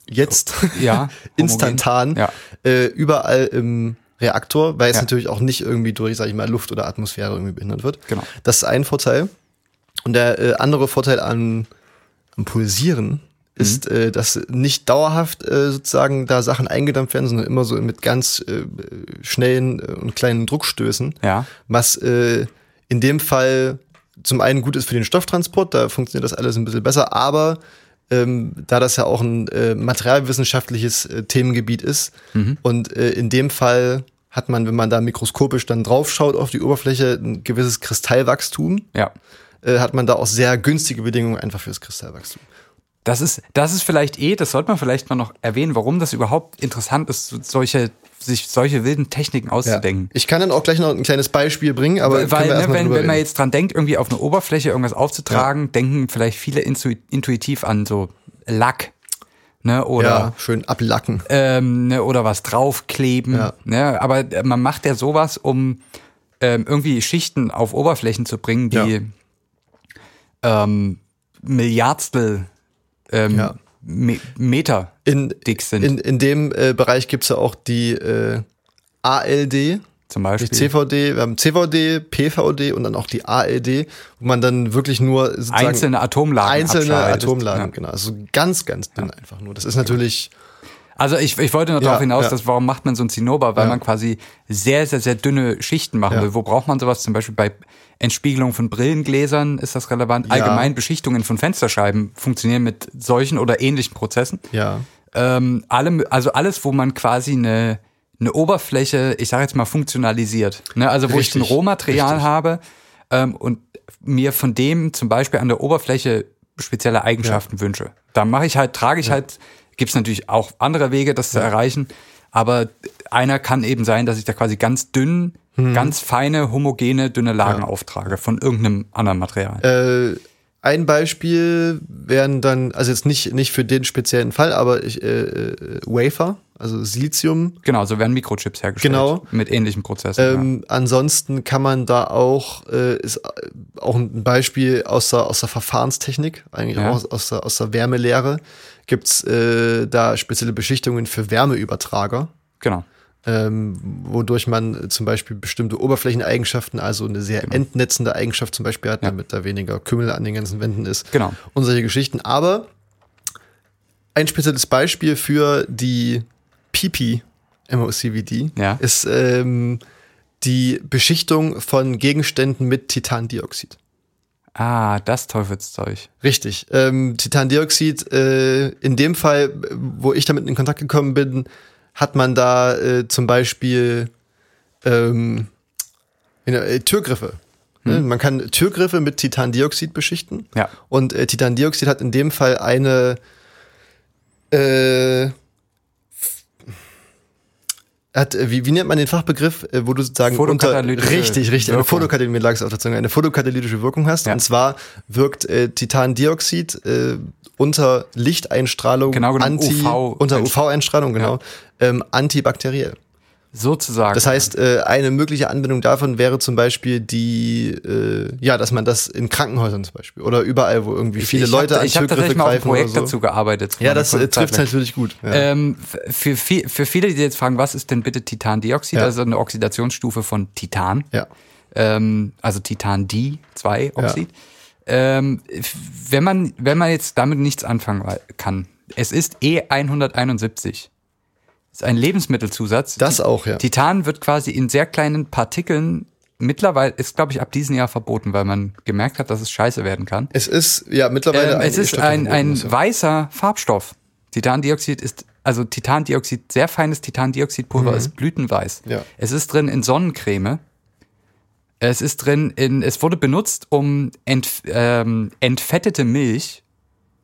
jetzt Ja, instantan Ja. äh, überall im Reaktor, weil es natürlich auch nicht irgendwie durch, sag ich mal, Luft oder Atmosphäre irgendwie behindert wird. Genau. Das ist ein Vorteil. Und der äh, andere Vorteil an, am Pulsieren ist, Mhm. äh, dass nicht dauerhaft äh, sozusagen da Sachen eingedampft werden, sondern immer so mit ganz äh, schnellen äh, und kleinen Druckstößen. Ja. Was äh, in dem Fall zum einen gut ist für den Stofftransport, da funktioniert das alles ein bisschen besser, aber ähm, da das ja auch ein äh, materialwissenschaftliches äh, Themengebiet ist und äh, in dem Fall hat man, wenn man da mikroskopisch dann draufschaut auf die Oberfläche, ein gewisses Kristallwachstum, Ja. äh, hat man da auch sehr günstige Bedingungen einfach fürs Kristallwachstum. Das ist, das ist vielleicht eh, das sollte man vielleicht mal noch erwähnen, warum das überhaupt interessant ist, so- solche, sich solche wilden Techniken auszudenken. Ich kann dann auch gleich noch ein kleines Beispiel bringen, aber Weil, ne, wenn, wenn man jetzt dran denkt, irgendwie auf eine Oberfläche irgendwas aufzutragen, denken vielleicht viele intu intuitiv an so Lack, ne, oder, ja, schön ablacken. ähm, ne, oder was draufkleben, Ja. ne, aber man macht ja sowas, um ähm, irgendwie Schichten auf Oberflächen zu bringen, die ähm, Milliardstel ähm, Ja. Me Meter In, dick sind, in, in dem äh, Bereich gibt's ja auch die äh, ALD, zum die Beispiel. CVD, wir haben CVD, PVD und dann auch die ALD, wo man dann wirklich nur sozusagen Einzelne Atomlagen einzelne. Atomlagen, Ja. genau. Also ganz, ganz dünn einfach nur. Das ist natürlich, Also ich, ich wollte nur Ja, darauf hinaus, ja. dass warum macht man so ein Zinnober? Weil Ja. man quasi sehr, sehr, sehr dünne Schichten machen Ja. will. Wo braucht man sowas? Zum Beispiel bei Entspiegelung von Brillengläsern ist das relevant. Ja. Allgemein Beschichtungen von Fensterscheiben funktionieren mit solchen oder ähnlichen Prozessen. ja, Ähm, alle, also alles, wo man quasi eine, eine Oberfläche, ich sage jetzt mal, funktionalisiert. Ne? Also wo ich Richtig, ein Rohmaterial richtig. habe ähm, und mir von dem zum Beispiel an der Oberfläche spezielle Eigenschaften wünsche. Da mache ich halt, trage ich halt, gibt es natürlich auch andere Wege, das zu erreichen. Aber einer kann eben sein, dass ich da quasi ganz dünn, Mhm. ganz feine, homogene, dünne Lagen auftrage von irgendeinem anderen Material. Äh, ein Beispiel wären dann, also jetzt nicht, nicht für den speziellen Fall, aber ich, äh, äh, Wafer, also Silizium. genau, so werden Mikrochips hergestellt. Genau. Mit ähnlichen Prozessen. ja. Ähm, Ansonsten kann man da auch, äh, ist äh, auch ein Beispiel aus der, aus der Verfahrenstechnik, eigentlich Ja. auch aus, aus, der, aus der Wärmelehre, gibt's äh, da spezielle Beschichtungen für Wärmeübertrager. Genau. Ähm, wodurch man äh, zum Beispiel bestimmte Oberflächeneigenschaften, also eine sehr entnetzende Eigenschaft zum Beispiel hat, Genau. Ja. damit da weniger Kümmel an den ganzen Wänden ist. Genau. Und solche Geschichten. Aber ein spezielles Beispiel für die PP MOCVD Ja. ist ähm, die Beschichtung von Gegenständen mit Titandioxid. Ah, das Teufelszeug. Richtig. Ähm, Titandioxid, äh, in dem Fall, wo ich damit in Kontakt gekommen bin, hat man da äh, zum Beispiel ähm, äh, Türgriffe. Ne? Man kann Türgriffe mit Titandioxid beschichten. Ja. Und äh, Titandioxid hat in dem Fall eine äh, hat, äh, wie, wie nennt man den Fachbegriff, äh, wo du sozusagen unter, richtig, richtig, eine Wirkung. Mir lag es auf der Zunge, eine photokatalytische Wirkung hast. Ja. Und zwar wirkt äh, Titandioxid äh, unter Lichteinstrahlung, Genau genommen anti, UV unter UV-Einstrahlung, genau, ähm, antibakteriell. Sozusagen. Das heißt, äh, eine mögliche Anwendung davon wäre zum Beispiel die, äh, ja, dass man das in Krankenhäusern zum Beispiel oder überall, wo irgendwie viele ich Leute hab, an Ich habe Türgriffe tatsächlich mal greifen oder Projekt so. dazu gearbeitet. Ja, das äh, trifft lang. natürlich gut. Ja. Ähm, für, für viele, die jetzt fragen, was ist denn bitte Titandioxid? Ja. Also eine Oxidationsstufe von Titan. ja. ähm, also Titan D2-Oxid. Ähm, f- wenn man, wenn man jetzt damit nichts anfangen kann, es ist E171. Ist ein Lebensmittelzusatz. Das auch, ja. Titan wird quasi in sehr kleinen Partikeln mittlerweile, ist glaube ich ab diesem Jahr verboten, weil man gemerkt hat, dass es scheiße werden kann. Es ist ja mittlerweile Ähm, es ist ein, ein ist, ja. weißer Farbstoff. Titandioxid ist, also Titandioxid, sehr feines Titandioxidpulver ist blütenweiß. Mhm. Ja. Es ist drin in Sonnencreme. Es ist drin in, es wurde benutzt, um ent, ähm, entfettete Milch,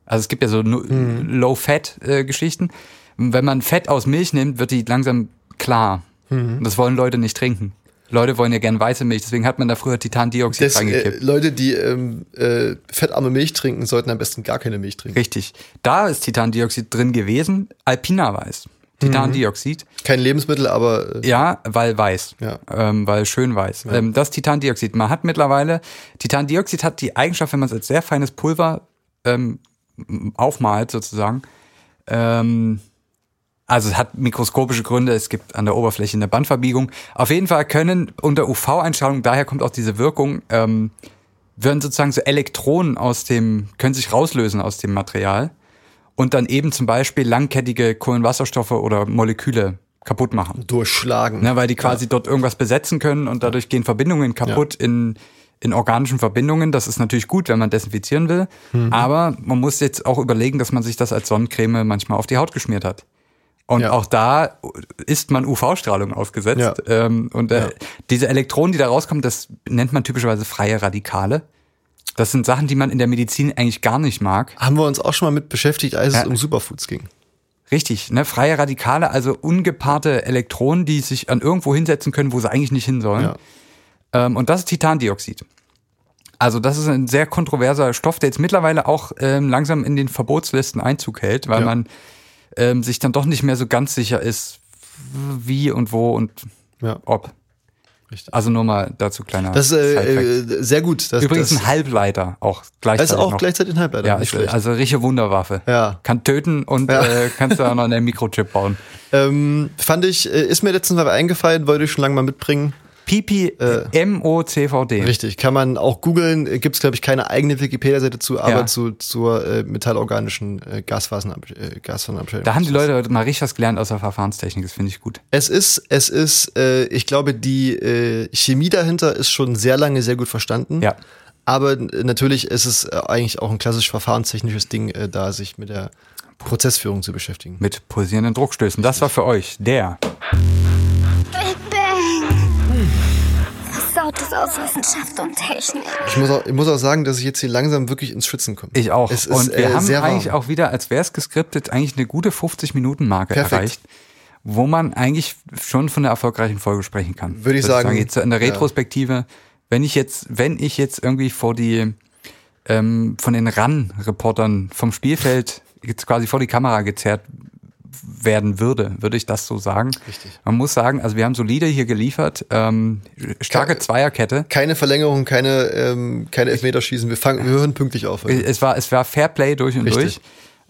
also es gibt ja so Mhm. Low-Fat-Geschichten. Wenn man Fett aus Milch nimmt, wird die langsam klar. Mhm. Das wollen Leute nicht trinken. Leute wollen ja gern weiße Milch, deswegen hat man da früher Titandioxid Das, äh, reingekippt. Leute, die ähm, äh, fettarme Milch trinken, sollten am besten gar keine Milch trinken. Richtig. Da ist Titandioxid drin gewesen, Alpina-Weiß. Titandioxid, Kein Lebensmittel, aber äh, ja, weil weiß, Ja. ähm, weil schön weiß. Ähm, das Titandioxid. Man hat mittlerweile, Titandioxid hat die Eigenschaft, wenn man es als sehr feines Pulver ähm, aufmalt sozusagen, ähm, also es hat mikroskopische Gründe, es gibt an der Oberfläche eine Bandverbiegung. Auf jeden Fall können unter UV-Einstrahlung, daher kommt auch diese Wirkung, ähm, werden sozusagen so Elektronen aus dem, können sich rauslösen aus dem Material und dann eben zum Beispiel langkettige Kohlenwasserstoffe oder Moleküle kaputt machen. durchschlagen. Ne, weil die quasi dort irgendwas besetzen können und dadurch gehen Verbindungen kaputt in, in organischen Verbindungen. Das ist natürlich gut, wenn man desinfizieren will. Mhm. Aber man muss jetzt auch überlegen, dass man sich das als Sonnencreme manchmal auf die Haut geschmiert hat. Und Ja. auch da ist man UV-Strahlung ausgesetzt. Ja. Ähm, und äh, Ja. diese Elektronen, die da rauskommen, das nennt man typischerweise freie Radikale. Das sind Sachen, die man in der Medizin eigentlich gar nicht mag. Haben wir uns auch schon mal mit beschäftigt, als es um Superfoods ging. Richtig, ne? Freie Radikale, also ungepaarte Elektronen, die sich an irgendwo hinsetzen können, wo sie eigentlich nicht hin sollen. Ähm, und das ist Titandioxid. Also das ist ein sehr kontroverser Stoff, der jetzt mittlerweile auch ähm, langsam in den Verbotslisten Einzug hält, weil man ähm, sich dann doch nicht mehr so ganz sicher ist, wie und wo und Ja. ob. Richtig. Also nur mal dazu kleiner Das ist äh, Sidefact. äh, sehr gut. Das, Übrigens das, ein Halbleiter auch das gleichzeitig ist auch noch. gleichzeitig ein Halbleiter. ja, ist, also richtige Wunderwaffe. Ja. Kann töten und Ja. äh, kannst da auch noch einen Mikrochip bauen. ähm, fand ich, äh, ist mir letztens mal eingefallen, wollte ich schon lange mal mitbringen. Pipi M-O-C-V-D. Richtig, kann man auch googeln. Gibt es, glaube ich, keine eigene Wikipedia-Seite zu, aber Ja. zu, zur äh, metallorganischen äh, Gasfasern, äh. Da haben die Leute mal richtig was gelernt aus der Verfahrenstechnik, das finde ich gut. Es ist, es ist, äh, ich glaube, die äh, Chemie dahinter ist schon sehr lange sehr gut verstanden. Ja. Aber äh, natürlich ist es äh, eigentlich auch ein klassisch verfahrenstechnisches Ding, äh, da sich mit der Prozessführung zu beschäftigen. Mit pulsierenden Druckstößen. Das war für euch der Versautes aus Wissenschaft und Technik. Ich muss, auch, ich muss auch sagen, dass ich jetzt hier langsam wirklich ins Schwitzen komme. Ich auch. Es ist, und wir äh, haben sehr warm. eigentlich auch wieder, als wäre es geskriptet, eigentlich eine gute 50-Minuten-Marke Perfekt. erreicht, wo man eigentlich schon von einer erfolgreichen Folge sprechen kann. Würde ich sagen, Jetzt in der ja. Retrospektive, wenn ich jetzt, wenn ich jetzt irgendwie vor die ähm, von den RAN-Reportern vom Spielfeld jetzt quasi vor die Kamera gezerrt werden würde, würde ich das so sagen. Richtig. Man muss sagen, also wir haben solide hier geliefert, ähm, starke Ka- Zweierkette. Keine Verlängerung, keine, ähm, keine Elfmeterschießen. Wir fangen, wir hören pünktlich auf. heute. Es war, es war Fairplay durch und Richtig. durch.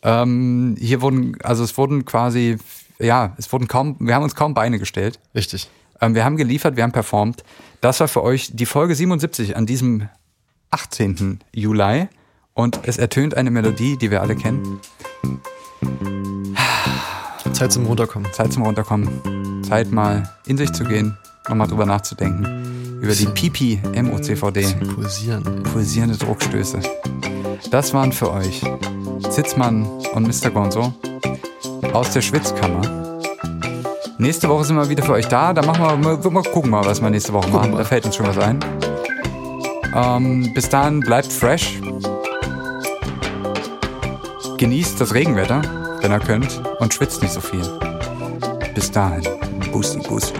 Ähm, hier wurden, also es wurden quasi, ja, es wurden kaum, wir haben uns kaum Beine gestellt. Richtig. Ähm, wir haben geliefert, wir haben performt. Das war für euch die Folge 77 an diesem 18. Juli. Und es ertönt eine Melodie, die wir alle kennen. Zeit zum Runterkommen. Zeit zum Runterkommen. Zeit mal in sich zu gehen. nochmal drüber nachzudenken. Über die Pipi MOCVD. Pulsieren. Pulsierende Druckstöße. Das waren für euch Zitzmann und Mr. Gonzo aus der Schwitzkammer. Nächste Woche sind wir wieder für euch da. Da machen wir mal, mal gucken mal, was wir nächste Woche machen. Da fällt uns schon was ein. Ähm, bis dahin bleibt fresh. Genießt das Regenwetter, wenn ihr könnt, und schwitzt nicht so viel. Bis dahin. Bussi, bussi.